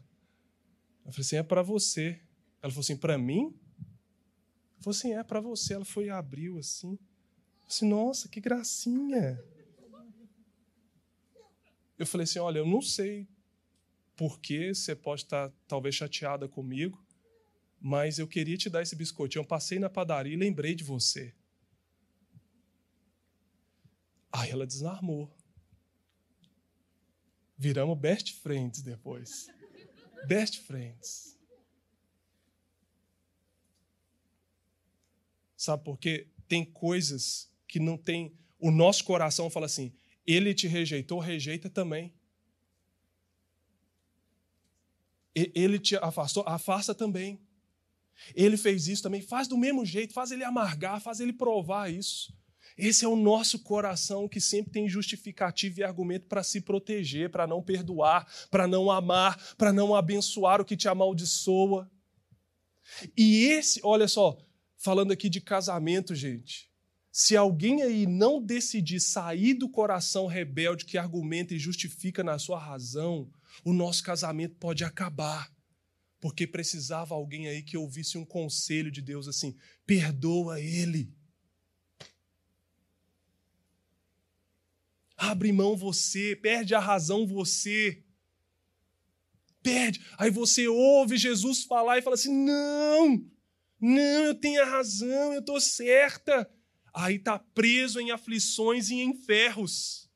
Eu falei assim: é para você. Ela falou assim: para mim? Eu falei assim: é para você. Ela foi e abriu assim. Eu assim: nossa, que gracinha. Eu falei assim: olha, eu não sei por que você pode estar talvez chateada comigo, mas eu queria te dar esse biscoitinho. Eu passei na padaria e lembrei de você. Aí ela desarmou. Viramos best friends depois. Best friends. Sabe por quê? Tem coisas que não tem. O nosso coração fala assim: ele te rejeitou, rejeita também. Ele te afastou, afasta também. Ele fez isso também, faz do mesmo jeito, faz ele amargar, faz ele provar isso. Esse é o nosso coração que sempre tem justificativo e argumento para se proteger, para não perdoar, para não amar, para não abençoar o que te amaldiçoa. E esse, olha só, falando aqui de casamento, gente. Se alguém aí não decidir sair do coração rebelde que argumenta e justifica na sua razão, o nosso casamento pode acabar. Porque precisava alguém aí que ouvisse um conselho de Deus assim: perdoa ele abre mão você, perde a razão você. Perde. Aí você ouve Jesus falar e fala assim: não, não, eu tenho a razão, eu estou certa. Aí está preso em aflições e em ferros,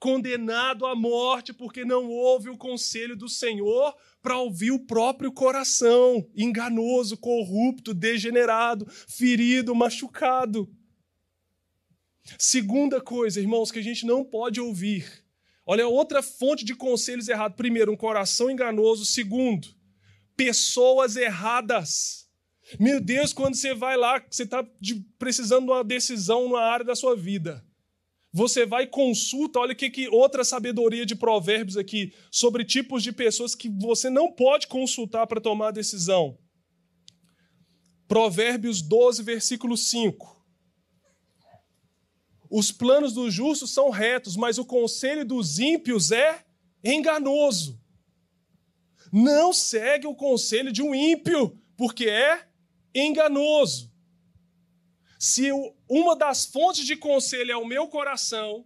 condenado à morte porque não ouve o conselho do Senhor para ouvir o próprio coração, enganoso, corrupto, degenerado, ferido, machucado. Segunda coisa, irmãos, que a gente não pode ouvir. Olha, outra fonte de conselhos errados. Primeiro, um coração enganoso. Segundo, pessoas erradas. Meu Deus, quando você vai lá, você está precisando de uma decisão na área da sua vida. Você vai e consulta, olha que, que outra sabedoria de provérbios aqui, sobre tipos de pessoas que você não pode consultar para tomar decisão. Provérbios 12, versículo 5. Os planos dos justos são retos, mas o conselho dos ímpios é enganoso. Não segue o conselho de um ímpio, porque é enganoso. Se uma das fontes de conselho é o meu coração,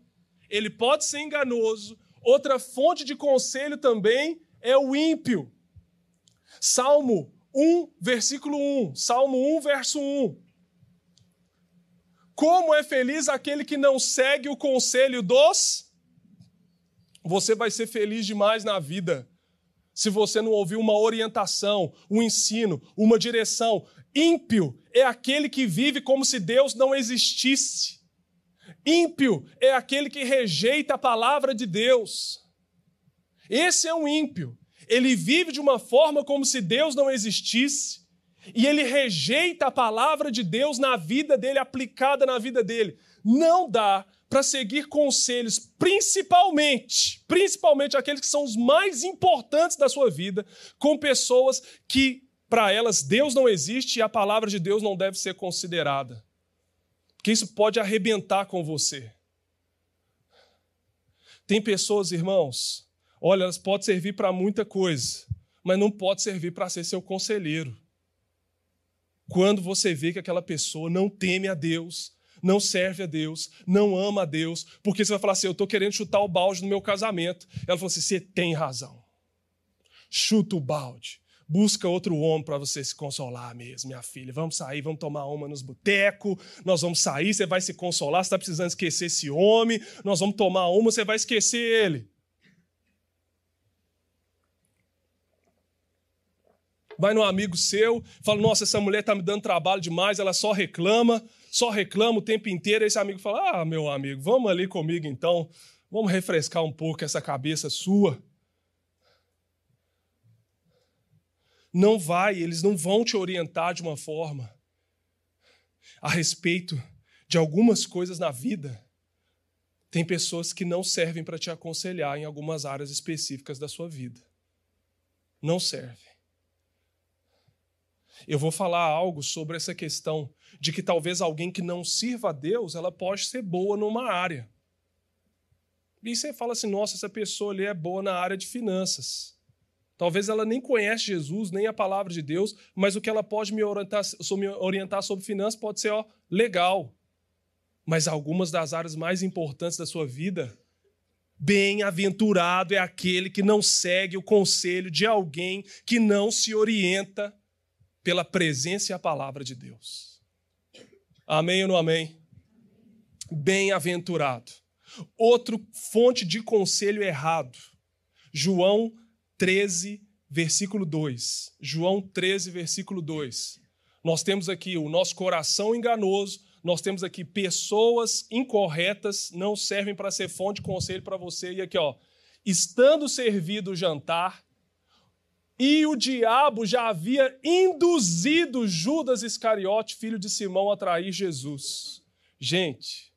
ele pode ser enganoso. Outra fonte de conselho também é o ímpio. Salmo 1, versículo 1. Salmo 1, verso 1. Como é feliz aquele que não segue o conselho dos. Você vai ser feliz demais na vida se você não ouvir uma orientação, um ensino, uma direção. Ímpio é aquele que vive como se Deus não existisse. Ímpio é aquele que rejeita a palavra de Deus. Esse é um ímpio. Ele vive de uma forma como se Deus não existisse e ele rejeita a palavra de Deus na vida dele, aplicada na vida dele. Não dá para seguir conselhos, principalmente, principalmente aqueles que são os mais importantes da sua vida, com pessoas que para elas Deus não existe e a palavra de Deus não deve ser considerada. Porque isso pode arrebentar com você. Tem pessoas, irmãos, olha, elas podem servir para muita coisa, mas não pode servir para ser seu conselheiro quando você vê que aquela pessoa não teme a Deus, não serve a Deus, não ama a Deus, porque você vai falar assim: eu estou querendo chutar o balde no meu casamento. Ela falou assim: você tem razão. Chuta o balde. Busca outro homem para você se consolar mesmo, minha filha. Vamos sair, vamos tomar uma nos botecos. Nós vamos sair, você vai se consolar. Você está precisando esquecer esse homem. Nós vamos tomar uma, você vai esquecer ele. vai num amigo seu, fala: Nossa, essa mulher está me dando trabalho demais, ela só reclama, só reclama o tempo inteiro. Esse amigo fala: Ah, meu amigo, vamos ali comigo então, vamos refrescar um pouco essa cabeça sua. Não vai, eles não vão te orientar de uma forma a respeito de algumas coisas na vida. Tem pessoas que não servem para te aconselhar em algumas áreas específicas da sua vida. Não serve eu vou falar algo sobre essa questão de que talvez alguém que não sirva a Deus, ela pode ser boa numa área. E você fala assim, nossa, essa pessoa ali é boa na área de finanças. Talvez ela nem conhece Jesus, nem a palavra de Deus, mas o que ela pode me orientar, me orientar sobre finanças pode ser ó, legal. Mas algumas das áreas mais importantes da sua vida, bem-aventurado é aquele que não segue o conselho de alguém que não se orienta pela presença e a palavra de Deus. Amém ou não amém? Bem-aventurado. Outro fonte de conselho errado. João 13, versículo 2. João 13, versículo 2. Nós temos aqui o nosso coração enganoso, nós temos aqui pessoas incorretas, não servem para ser fonte de conselho para você. E aqui, ó, estando servido o jantar, e o diabo já havia induzido Judas Iscariote, filho de Simão, a trair Jesus. Gente,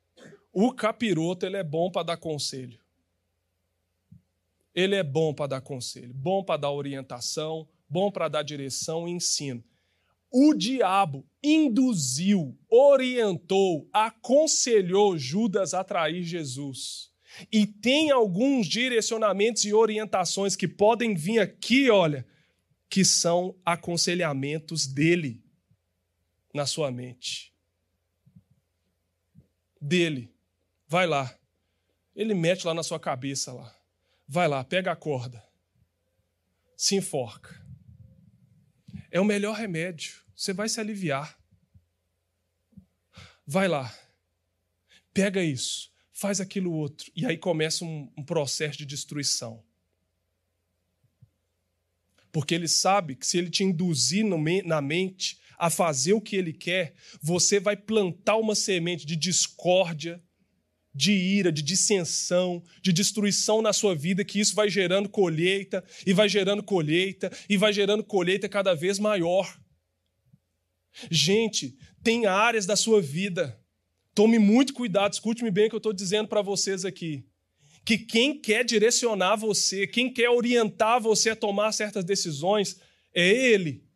o capiroto ele é bom para dar conselho. Ele é bom para dar conselho, bom para dar orientação, bom para dar direção e ensino. O diabo induziu, orientou, aconselhou Judas a trair Jesus. E tem alguns direcionamentos e orientações que podem vir aqui, olha, que são aconselhamentos dele na sua mente. Dele. Vai lá. Ele mete lá na sua cabeça lá. Vai lá, pega a corda. Se enforca. É o melhor remédio. Você vai se aliviar. Vai lá. Pega isso. Faz aquilo outro. E aí começa um, um processo de destruição. Porque ele sabe que se ele te induzir na mente a fazer o que ele quer, você vai plantar uma semente de discórdia, de ira, de dissensão, de destruição na sua vida, que isso vai gerando colheita, e vai gerando colheita, e vai gerando colheita cada vez maior. Gente, tem áreas da sua vida. Tome muito cuidado, escute-me bem o que eu estou dizendo para vocês aqui que quem quer direcionar você, quem quer orientar você a tomar certas decisões, é Ele.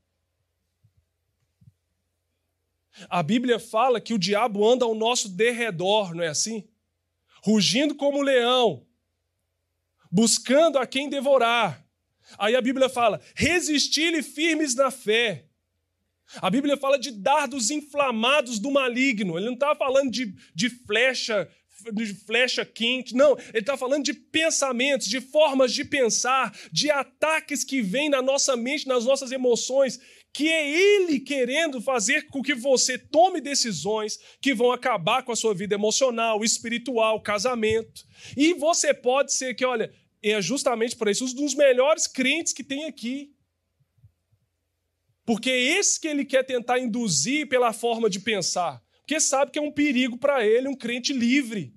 A Bíblia fala que o diabo anda ao nosso derredor, não é assim? Rugindo como leão, buscando a quem devorar. Aí a Bíblia fala: resistir-lhe firmes na fé. A Bíblia fala de dardos inflamados do maligno. Ele não está falando de, de flecha de flecha quente, não. Ele está falando de pensamentos, de formas de pensar, de ataques que vêm na nossa mente, nas nossas emoções, que é ele querendo fazer com que você tome decisões que vão acabar com a sua vida emocional, espiritual, casamento. E você pode ser que, olha, é justamente por isso, um dos melhores crentes que tem aqui. Porque é esse que ele quer tentar induzir pela forma de pensar. Porque sabe que é um perigo para ele, um crente livre.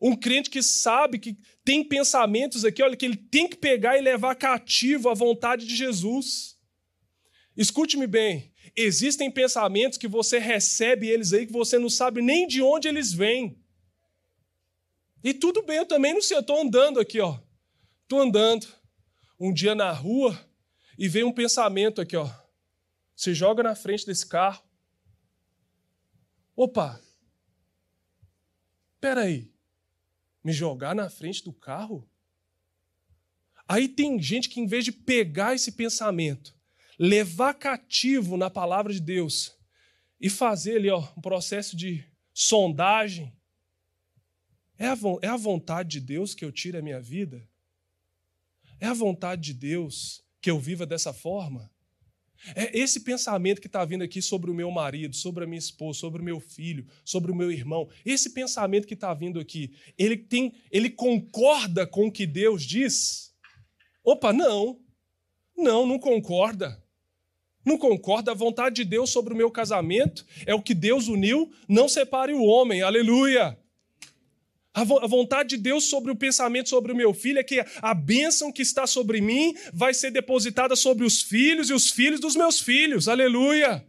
Um crente que sabe que tem pensamentos aqui, olha, que ele tem que pegar e levar cativo a vontade de Jesus. Escute-me bem, existem pensamentos que você recebe eles aí que você não sabe nem de onde eles vêm. E tudo bem, eu também não sei, eu estou andando aqui, ó. Estou andando um dia na rua e vem um pensamento aqui, ó. Você joga na frente desse carro. Opa! Espera aí me jogar na frente do carro? Aí tem gente que, em vez de pegar esse pensamento, levar cativo na palavra de Deus e fazer ali ó, um processo de sondagem, é a, é a vontade de Deus que eu tire a minha vida? É a vontade de Deus que eu viva dessa forma? É esse pensamento que está vindo aqui sobre o meu marido, sobre a minha esposa, sobre o meu filho, sobre o meu irmão, esse pensamento que está vindo aqui, ele tem, ele concorda com o que Deus diz? Opa, não. Não, não concorda. Não concorda. A vontade de Deus sobre o meu casamento é o que Deus uniu, não separe o homem. Aleluia. A vontade de Deus sobre o pensamento sobre o meu filho é que a bênção que está sobre mim vai ser depositada sobre os filhos e os filhos dos meus filhos. Aleluia!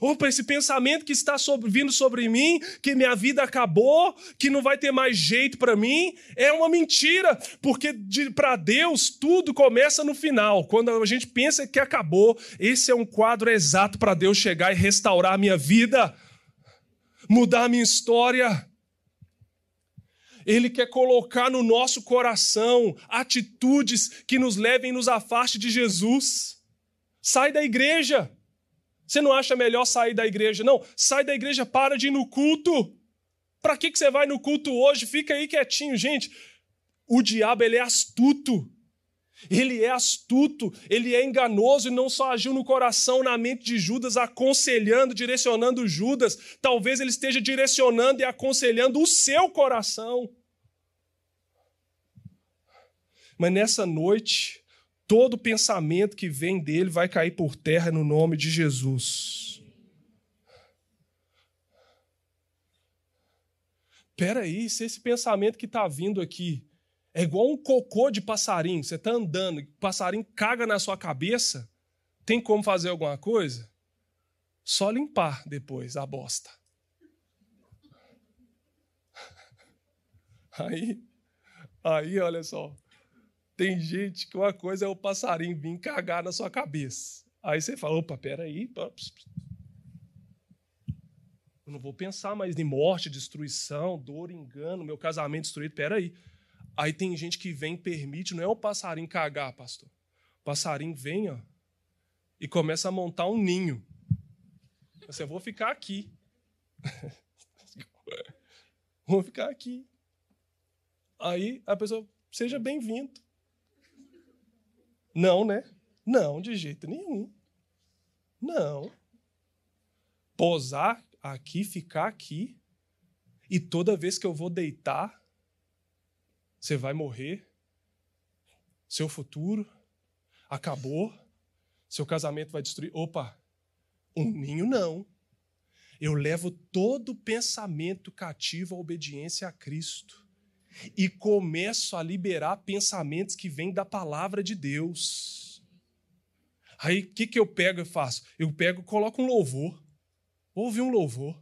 Opa, esse pensamento que está sobre, vindo sobre mim, que minha vida acabou, que não vai ter mais jeito para mim, é uma mentira, porque de, para Deus tudo começa no final. Quando a gente pensa que acabou, esse é um quadro exato para Deus chegar e restaurar a minha vida, mudar a minha história. Ele quer colocar no nosso coração atitudes que nos levem e nos afaste de Jesus. Sai da igreja. Você não acha melhor sair da igreja? Não, sai da igreja, para de ir no culto. Para que, que você vai no culto hoje? Fica aí quietinho, gente. O diabo ele é astuto. Ele é astuto, ele é enganoso e não só agiu no coração, na mente de Judas, aconselhando, direcionando Judas. Talvez ele esteja direcionando e aconselhando o seu coração. Mas nessa noite, todo pensamento que vem dele vai cair por terra no nome de Jesus. Espera aí, se esse pensamento que está vindo aqui é igual um cocô de passarinho. Você está andando, o passarinho caga na sua cabeça. Tem como fazer alguma coisa? Só limpar depois a bosta. Aí, aí, olha só. Tem gente que uma coisa é o passarinho vir cagar na sua cabeça. Aí você fala: opa, peraí. Eu não vou pensar mais em morte, destruição, dor, engano, meu casamento destruído. Peraí. aí tem gente que vem permite, não é o passarinho cagar, pastor. O passarinho vem, ó, e começa a montar um ninho. Você, eu vou ficar aqui. vou ficar aqui. Aí a pessoa, seja bem-vindo. Não, né? Não, de jeito nenhum. Não. Posar aqui, ficar aqui, e toda vez que eu vou deitar, você vai morrer, seu futuro acabou, seu casamento vai destruir. Opa, um ninho não. Eu levo todo pensamento cativo à obediência a Cristo e começo a liberar pensamentos que vêm da palavra de Deus. Aí o que, que eu pego e faço? Eu pego e coloco um louvor. Ouve um louvor.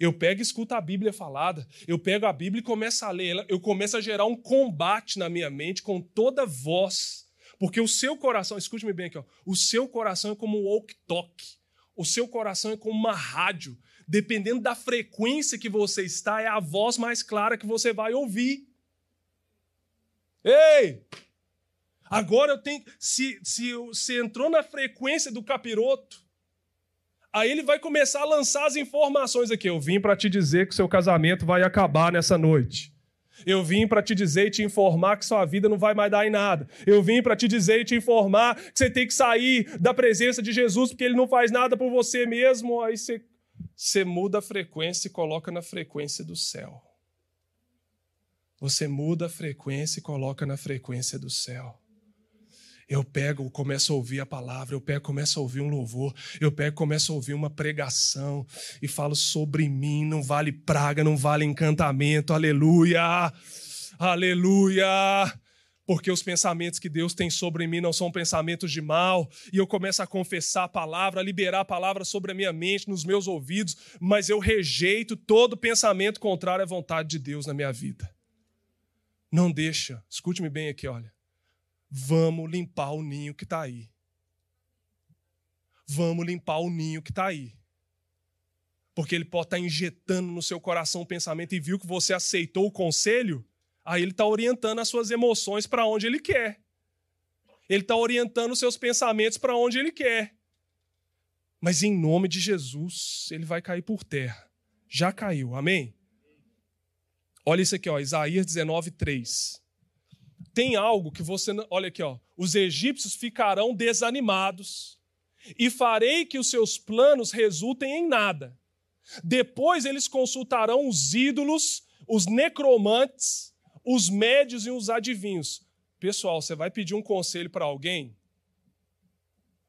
Eu pego e escuto a Bíblia falada, eu pego a Bíblia e começo a ler ela, eu começo a gerar um combate na minha mente com toda voz, Porque o seu coração, escute-me bem aqui, ó, o seu coração é como um walk-talk. O seu coração é como uma rádio. Dependendo da frequência que você está, é a voz mais clara que você vai ouvir. Ei! Agora eu tenho. Se, se você entrou na frequência do capiroto, aí ele vai começar a lançar as informações aqui. Eu vim para te dizer que seu casamento vai acabar nessa noite. Eu vim para te dizer e te informar que sua vida não vai mais dar em nada. Eu vim para te dizer e te informar que você tem que sair da presença de Jesus porque ele não faz nada por você mesmo. Aí você, você muda a frequência e coloca na frequência do céu. Você muda a frequência e coloca na frequência do céu. Eu pego, começo a ouvir a palavra, eu pego, começo a ouvir um louvor, eu pego, começo a ouvir uma pregação e falo sobre mim, não vale praga, não vale encantamento, aleluia, aleluia, porque os pensamentos que Deus tem sobre mim não são pensamentos de mal, e eu começo a confessar a palavra, a liberar a palavra sobre a minha mente, nos meus ouvidos, mas eu rejeito todo pensamento contrário à vontade de Deus na minha vida. Não deixa, escute-me bem aqui, olha. Vamos limpar o ninho que está aí. Vamos limpar o ninho que está aí. Porque ele pode estar tá injetando no seu coração um pensamento e viu que você aceitou o conselho, aí ele está orientando as suas emoções para onde ele quer. Ele está orientando os seus pensamentos para onde ele quer. Mas em nome de Jesus, ele vai cair por terra. Já caiu, amém? Olha isso aqui, ó, Isaías 19, 3 tem algo que você. Olha aqui, ó. Os egípcios ficarão desanimados e farei que os seus planos resultem em nada. Depois eles consultarão os ídolos, os necromantes, os médios e os adivinhos. Pessoal, você vai pedir um conselho para alguém?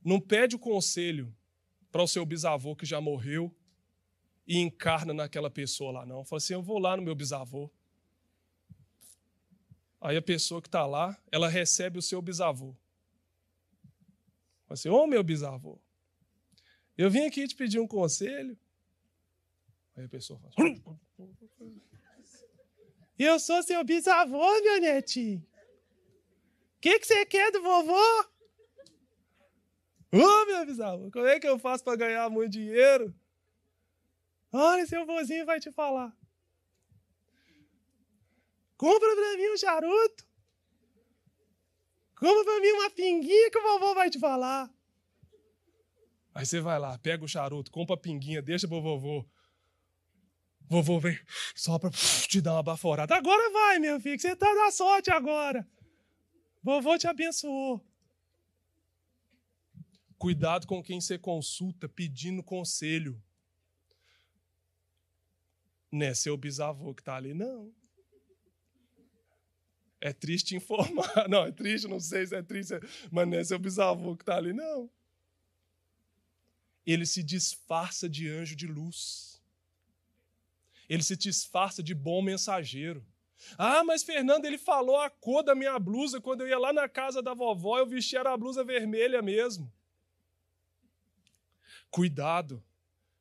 Não pede o conselho para o seu bisavô que já morreu e encarna naquela pessoa lá, não. Fala assim: eu vou lá no meu bisavô. Aí a pessoa que está lá, ela recebe o seu bisavô. Assim, ô oh, meu bisavô, eu vim aqui te pedir um conselho. Aí a pessoa fala, eu sou seu bisavô, meu netinho. O que, que você quer do vovô? Ô, oh, meu bisavô, como é que eu faço para ganhar muito dinheiro? Olha, seu vozinho vai te falar. Compra pra mim um charuto. Compra pra mim uma pinguinha que o vovô vai te falar. Aí você vai lá, pega o charuto, compra a pinguinha, deixa pro vovô. Vovô vem só pra te dar uma baforada. Agora vai, meu filho, que você tá na sorte agora. Vovô te abençoou. Cuidado com quem você consulta pedindo conselho. Não é seu bisavô que tá ali, não. É triste informar. Não, é triste, não sei se é triste, mas não é seu bisavô que está ali, não. Ele se disfarça de anjo de luz. Ele se disfarça de bom mensageiro. Ah, mas Fernando, ele falou a cor da minha blusa quando eu ia lá na casa da vovó, eu vestia a blusa vermelha mesmo. Cuidado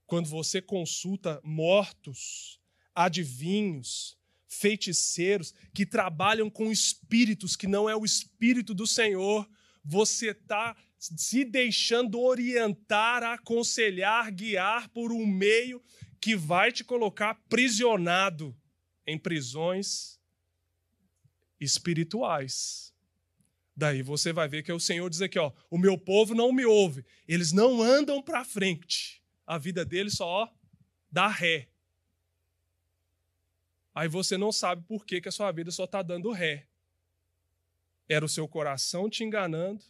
quando você consulta mortos, adivinhos, feiticeiros que trabalham com espíritos que não é o espírito do Senhor, você está se deixando orientar, aconselhar, guiar por um meio que vai te colocar prisionado em prisões espirituais. Daí você vai ver que o Senhor diz aqui, ó, o meu povo não me ouve, eles não andam para frente. A vida deles só ó, dá ré. Aí você não sabe por que, que a sua vida só está dando ré. Era o seu coração te enganando,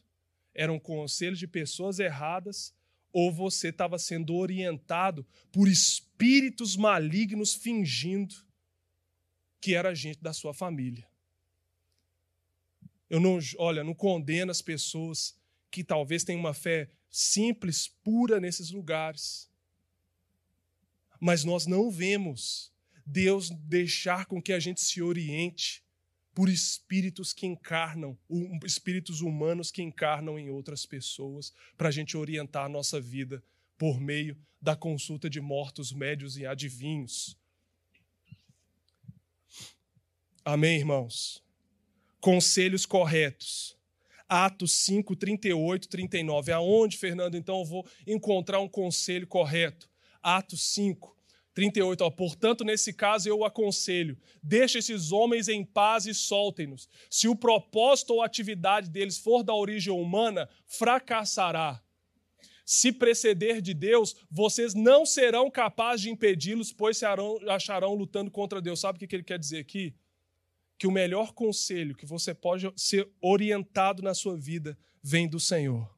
era um conselho de pessoas erradas, ou você estava sendo orientado por espíritos malignos fingindo que era gente da sua família. Eu não, olha, não condeno as pessoas que talvez tenham uma fé simples, pura nesses lugares. Mas nós não vemos Deus deixar com que a gente se oriente por espíritos que encarnam, espíritos humanos que encarnam em outras pessoas, para a gente orientar a nossa vida por meio da consulta de mortos, médios e adivinhos. Amém, irmãos? Conselhos corretos, Atos 5, 38, 39. Aonde, Fernando, então eu vou encontrar um conselho correto? Atos 5, 38. Ó, Portanto, nesse caso eu aconselho: deixe esses homens em paz e soltem-nos. Se o propósito ou atividade deles for da origem humana, fracassará. Se preceder de Deus, vocês não serão capazes de impedi-los, pois se acharão lutando contra Deus. Sabe o que ele quer dizer aqui? que o melhor conselho que você pode ser orientado na sua vida vem do Senhor.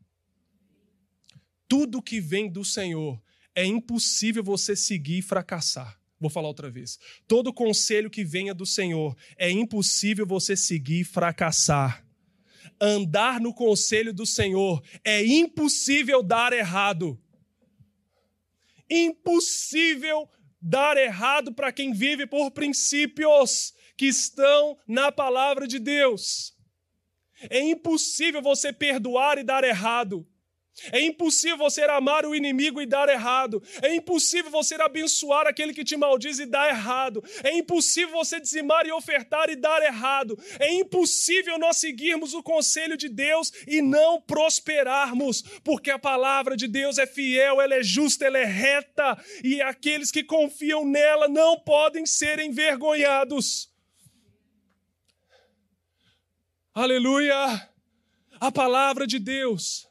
Tudo que vem do Senhor é impossível você seguir e fracassar. Vou falar outra vez. Todo conselho que venha do Senhor é impossível você seguir e fracassar. Andar no conselho do Senhor é impossível dar errado. Impossível dar errado para quem vive por princípios que estão na palavra de Deus. É impossível você perdoar e dar errado. É impossível você amar o inimigo e dar errado. É impossível você abençoar aquele que te maldiz e dar errado. É impossível você dizimar e ofertar e dar errado. É impossível nós seguirmos o conselho de Deus e não prosperarmos, porque a palavra de Deus é fiel, ela é justa, ela é reta e aqueles que confiam nela não podem ser envergonhados. Aleluia! A palavra de Deus,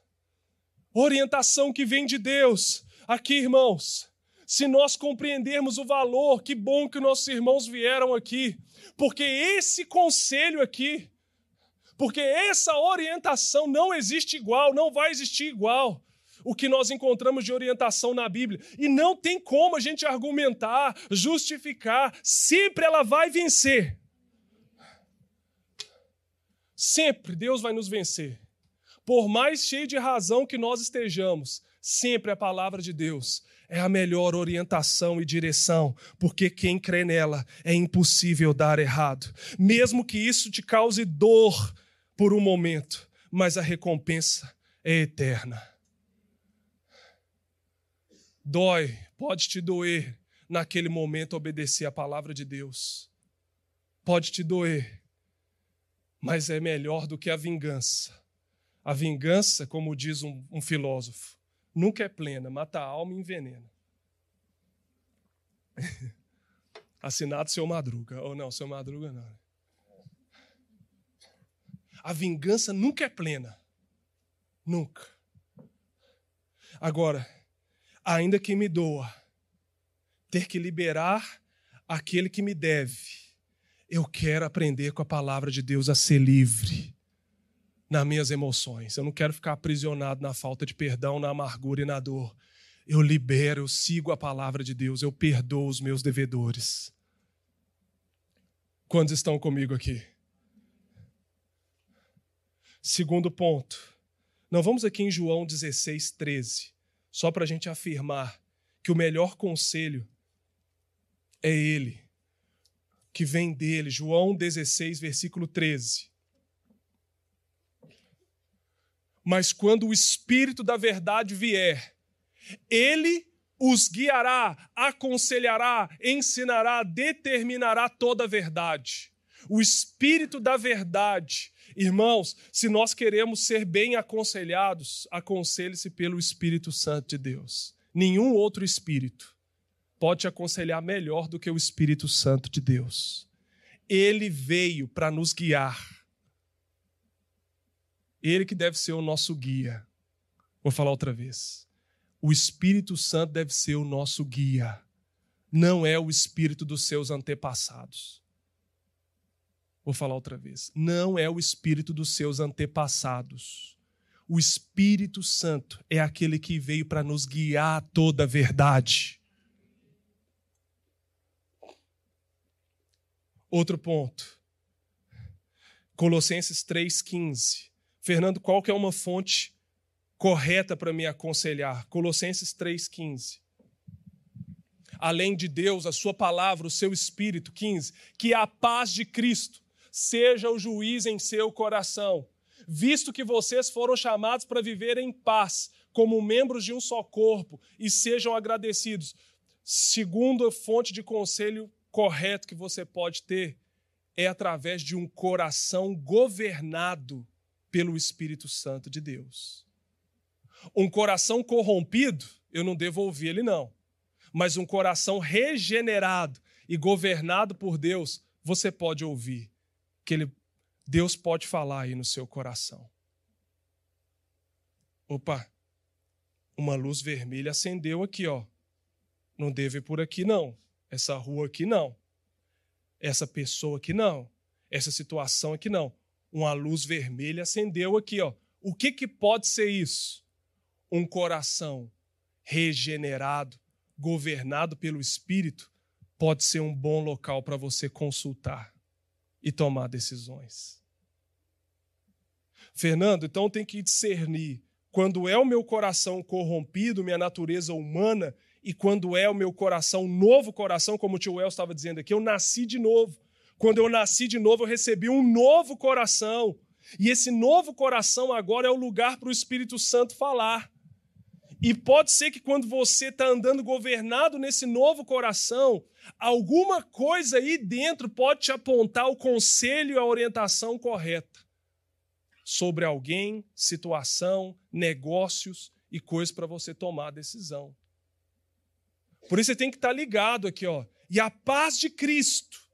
orientação que vem de Deus. Aqui, irmãos, se nós compreendermos o valor, que bom que nossos irmãos vieram aqui, porque esse conselho aqui, porque essa orientação não existe igual, não vai existir igual o que nós encontramos de orientação na Bíblia. E não tem como a gente argumentar, justificar, sempre ela vai vencer. Sempre Deus vai nos vencer. Por mais cheio de razão que nós estejamos, sempre a palavra de Deus é a melhor orientação e direção, porque quem crê nela é impossível dar errado. Mesmo que isso te cause dor por um momento, mas a recompensa é eterna. Dói, pode te doer naquele momento obedecer a palavra de Deus. Pode te doer mas é melhor do que a vingança. A vingança, como diz um, um filósofo, nunca é plena, mata a alma e envenena. Assinado seu Madruga. Ou não, seu Madruga não. A vingança nunca é plena. Nunca. Agora, ainda que me doa, ter que liberar aquele que me deve eu quero aprender com a palavra de Deus a ser livre nas minhas emoções. Eu não quero ficar aprisionado na falta de perdão, na amargura e na dor. Eu libero, eu sigo a palavra de Deus, eu perdoo os meus devedores. Quantos estão comigo aqui? Segundo ponto. Não vamos aqui em João 16, 13, só para a gente afirmar que o melhor conselho é Ele que vem dele. João 16, versículo 13. Mas quando o Espírito da Verdade vier, ele os guiará, aconselhará, ensinará, determinará toda a verdade. O Espírito da Verdade. Irmãos, se nós queremos ser bem aconselhados, aconselhe-se pelo Espírito Santo de Deus. Nenhum outro Espírito pode te aconselhar melhor do que o Espírito Santo de Deus. Ele veio para nos guiar. Ele que deve ser o nosso guia. Vou falar outra vez. O Espírito Santo deve ser o nosso guia. Não é o espírito dos seus antepassados. Vou falar outra vez. Não é o espírito dos seus antepassados. O Espírito Santo é aquele que veio para nos guiar a toda a verdade. Outro ponto. Colossenses 3,15. Fernando, qual que é uma fonte correta para me aconselhar? Colossenses 3,15. Além de Deus, a sua palavra, o seu espírito, 15, que a paz de Cristo seja o juiz em seu coração, visto que vocês foram chamados para viver em paz, como membros de um só corpo, e sejam agradecidos. Segundo a fonte de conselho correto que você pode ter é através de um coração governado pelo Espírito Santo de Deus. Um coração corrompido, eu não devo ouvir ele, não. Mas um coração regenerado e governado por Deus, você pode ouvir. Que ele, Deus pode falar aí no seu coração. Opa, uma luz vermelha acendeu aqui, ó. Não deve ir por aqui, não. Essa rua aqui, não. Essa pessoa aqui, não. Essa situação aqui, não. Uma luz vermelha acendeu aqui, ó. O que, que pode ser isso? Um coração regenerado, governado pelo Espírito, pode ser um bom local para você consultar e tomar decisões. Fernando, então tem que discernir quando é o meu coração corrompido, minha natureza humana, e quando é o meu coração, novo coração, como o tio El estava dizendo aqui, eu nasci de novo. Quando eu nasci de novo, eu recebi um novo coração. E esse novo coração agora é o lugar para o Espírito Santo falar. E pode ser que quando você está andando governado nesse novo coração, alguma coisa aí dentro pode te apontar o conselho e a orientação correta sobre alguém, situação, negócios e coisas para você tomar a decisão. Por isso você tem que estar tá ligado aqui, ó. E a paz de Cristo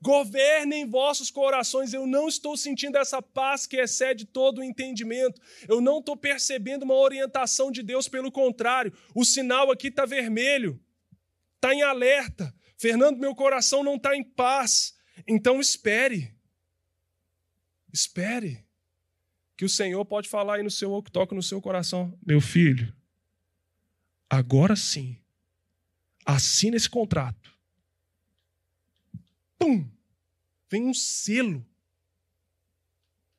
governe em vossos corações. Eu não estou sentindo essa paz que excede todo o entendimento. Eu não estou percebendo uma orientação de Deus, pelo contrário, o sinal aqui está vermelho, está em alerta. Fernando, meu coração não está em paz. Então espere. Espere que o Senhor pode falar aí no seu que toca no seu coração, meu filho. Agora sim, assina esse contrato. Pum! Vem um selo.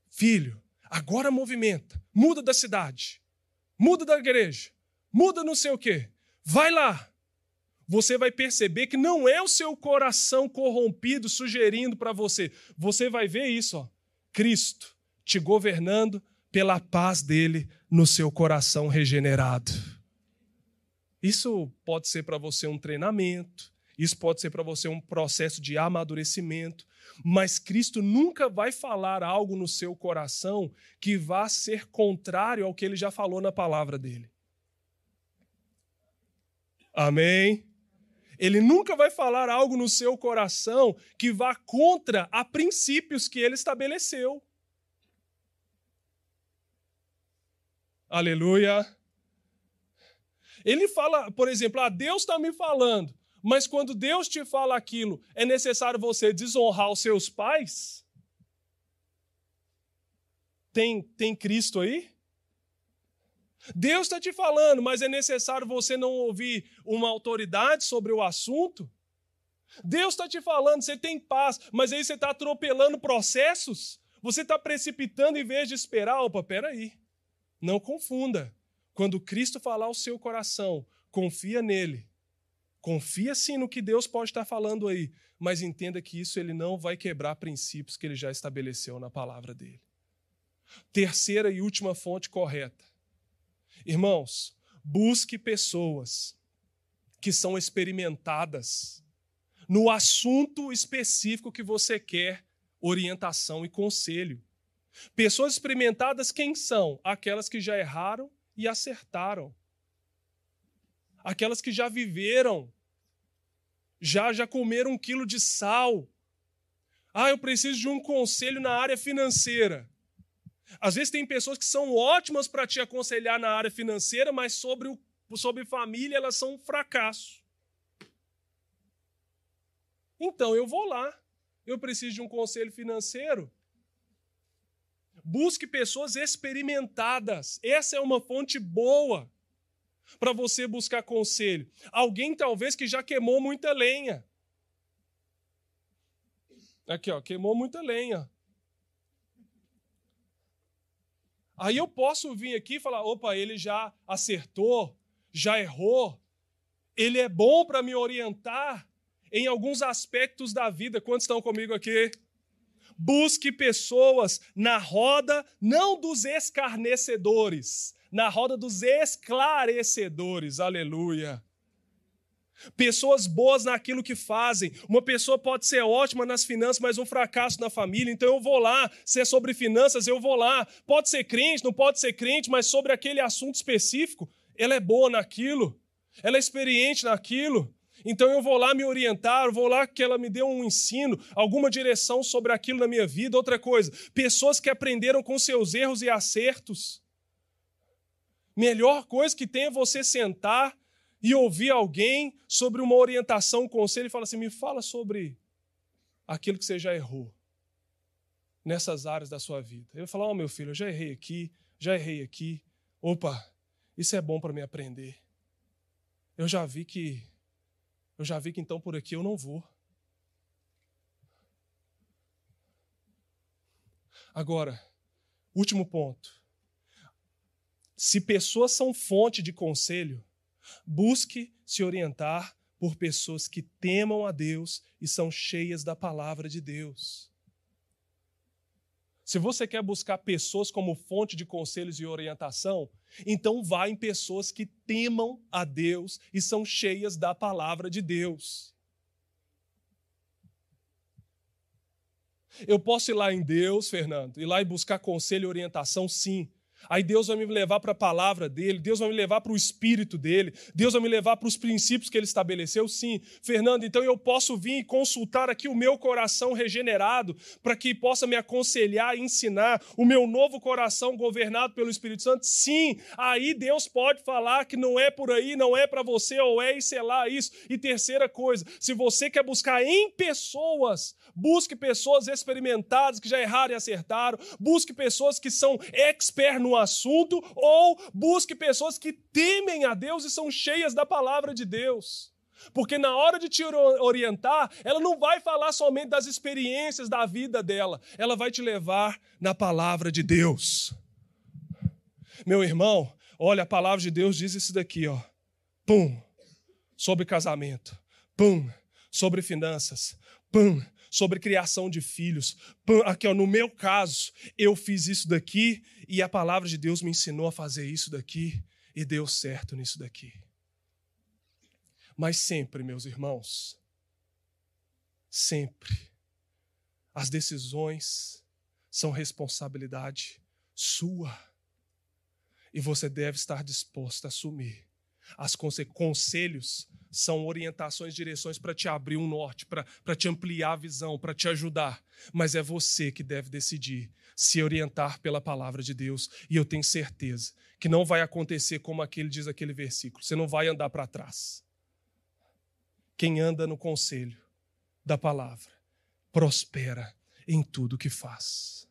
Filho, agora movimenta. Muda da cidade. Muda da igreja. Muda não sei o quê. Vai lá. Você vai perceber que não é o seu coração corrompido sugerindo para você. Você vai ver isso, ó. Cristo te governando pela paz dele no seu coração regenerado. Isso pode ser para você um treinamento, isso pode ser para você um processo de amadurecimento, mas Cristo nunca vai falar algo no seu coração que vá ser contrário ao que ele já falou na palavra dele. Amém? Ele nunca vai falar algo no seu coração que vá contra a princípios que ele estabeleceu. Aleluia. Ele fala, por exemplo, ah, Deus está me falando, mas quando Deus te fala aquilo, é necessário você desonrar os seus pais? Tem, tem Cristo aí? Deus está te falando, mas é necessário você não ouvir uma autoridade sobre o assunto? Deus está te falando, você tem paz, mas aí você está atropelando processos? Você está precipitando em vez de esperar? Opa, peraí. Não confunda. Quando Cristo falar ao seu coração, confia nele. Confia sim no que Deus pode estar falando aí, mas entenda que isso ele não vai quebrar princípios que ele já estabeleceu na palavra dele. Terceira e última fonte correta. Irmãos, busque pessoas que são experimentadas no assunto específico que você quer orientação e conselho. Pessoas experimentadas quem são? Aquelas que já erraram e acertaram. Aquelas que já viveram, já já comeram um quilo de sal. Ah, eu preciso de um conselho na área financeira. Às vezes tem pessoas que são ótimas para te aconselhar na área financeira, mas sobre, o, sobre família elas são um fracasso. Então eu vou lá. Eu preciso de um conselho financeiro. Busque pessoas experimentadas. Essa é uma fonte boa para você buscar conselho. Alguém talvez que já queimou muita lenha. Aqui, ó, queimou muita lenha. Aí eu posso vir aqui e falar: opa, ele já acertou, já errou, ele é bom para me orientar em alguns aspectos da vida. Quantos estão comigo aqui? Busque pessoas na roda, não dos escarnecedores, na roda dos esclarecedores. Aleluia. Pessoas boas naquilo que fazem. Uma pessoa pode ser ótima nas finanças, mas um fracasso na família. Então eu vou lá. Se é sobre finanças, eu vou lá. Pode ser crente, não pode ser crente, mas sobre aquele assunto específico, ela é boa naquilo. Ela é experiente naquilo. Então eu vou lá me orientar, eu vou lá que ela me dê um ensino, alguma direção sobre aquilo na minha vida. Outra coisa, pessoas que aprenderam com seus erros e acertos. Melhor coisa que tem é você sentar e ouvir alguém sobre uma orientação, um conselho e falar assim: me fala sobre aquilo que você já errou nessas áreas da sua vida. Ele vai falar: Ó, oh, meu filho, eu já errei aqui, já errei aqui. Opa, isso é bom para me aprender. Eu já vi que eu já vi que então por aqui eu não vou. Agora, último ponto. Se pessoas são fonte de conselho, busque se orientar por pessoas que temam a Deus e são cheias da palavra de Deus. Se você quer buscar pessoas como fonte de conselhos e orientação, então vá em pessoas que temam a Deus e são cheias da palavra de Deus. Eu posso ir lá em Deus, Fernando, ir lá e buscar conselho e orientação, sim. Aí Deus vai me levar para a palavra dele, Deus vai me levar para o espírito dele, Deus vai me levar para os princípios que ele estabeleceu. Sim, Fernando, então eu posso vir e consultar aqui o meu coração regenerado para que possa me aconselhar e ensinar o meu novo coração governado pelo Espírito Santo. Sim, aí Deus pode falar que não é por aí, não é para você ou é e sei lá isso. E terceira coisa, se você quer buscar em pessoas, busque pessoas experimentadas que já erraram e acertaram, busque pessoas que são expert no no assunto, ou busque pessoas que temem a Deus e são cheias da palavra de Deus. Porque na hora de te orientar, ela não vai falar somente das experiências da vida dela, ela vai te levar na palavra de Deus. Meu irmão, olha, a palavra de Deus diz isso daqui, ó. Pum, sobre casamento. Pum, sobre finanças. Pum, sobre criação de filhos. Aqui, ó, no meu caso, eu fiz isso daqui e a palavra de Deus me ensinou a fazer isso daqui e deu certo nisso daqui. Mas sempre, meus irmãos, sempre, as decisões são responsabilidade sua. E você deve estar disposto a assumir. As conselhos são orientações, direções para te abrir um norte, para te ampliar a visão, para te ajudar. Mas é você que deve decidir se orientar pela palavra de Deus. E eu tenho certeza que não vai acontecer como aquele diz aquele versículo. Você não vai andar para trás. Quem anda no conselho da palavra prospera em tudo que faz.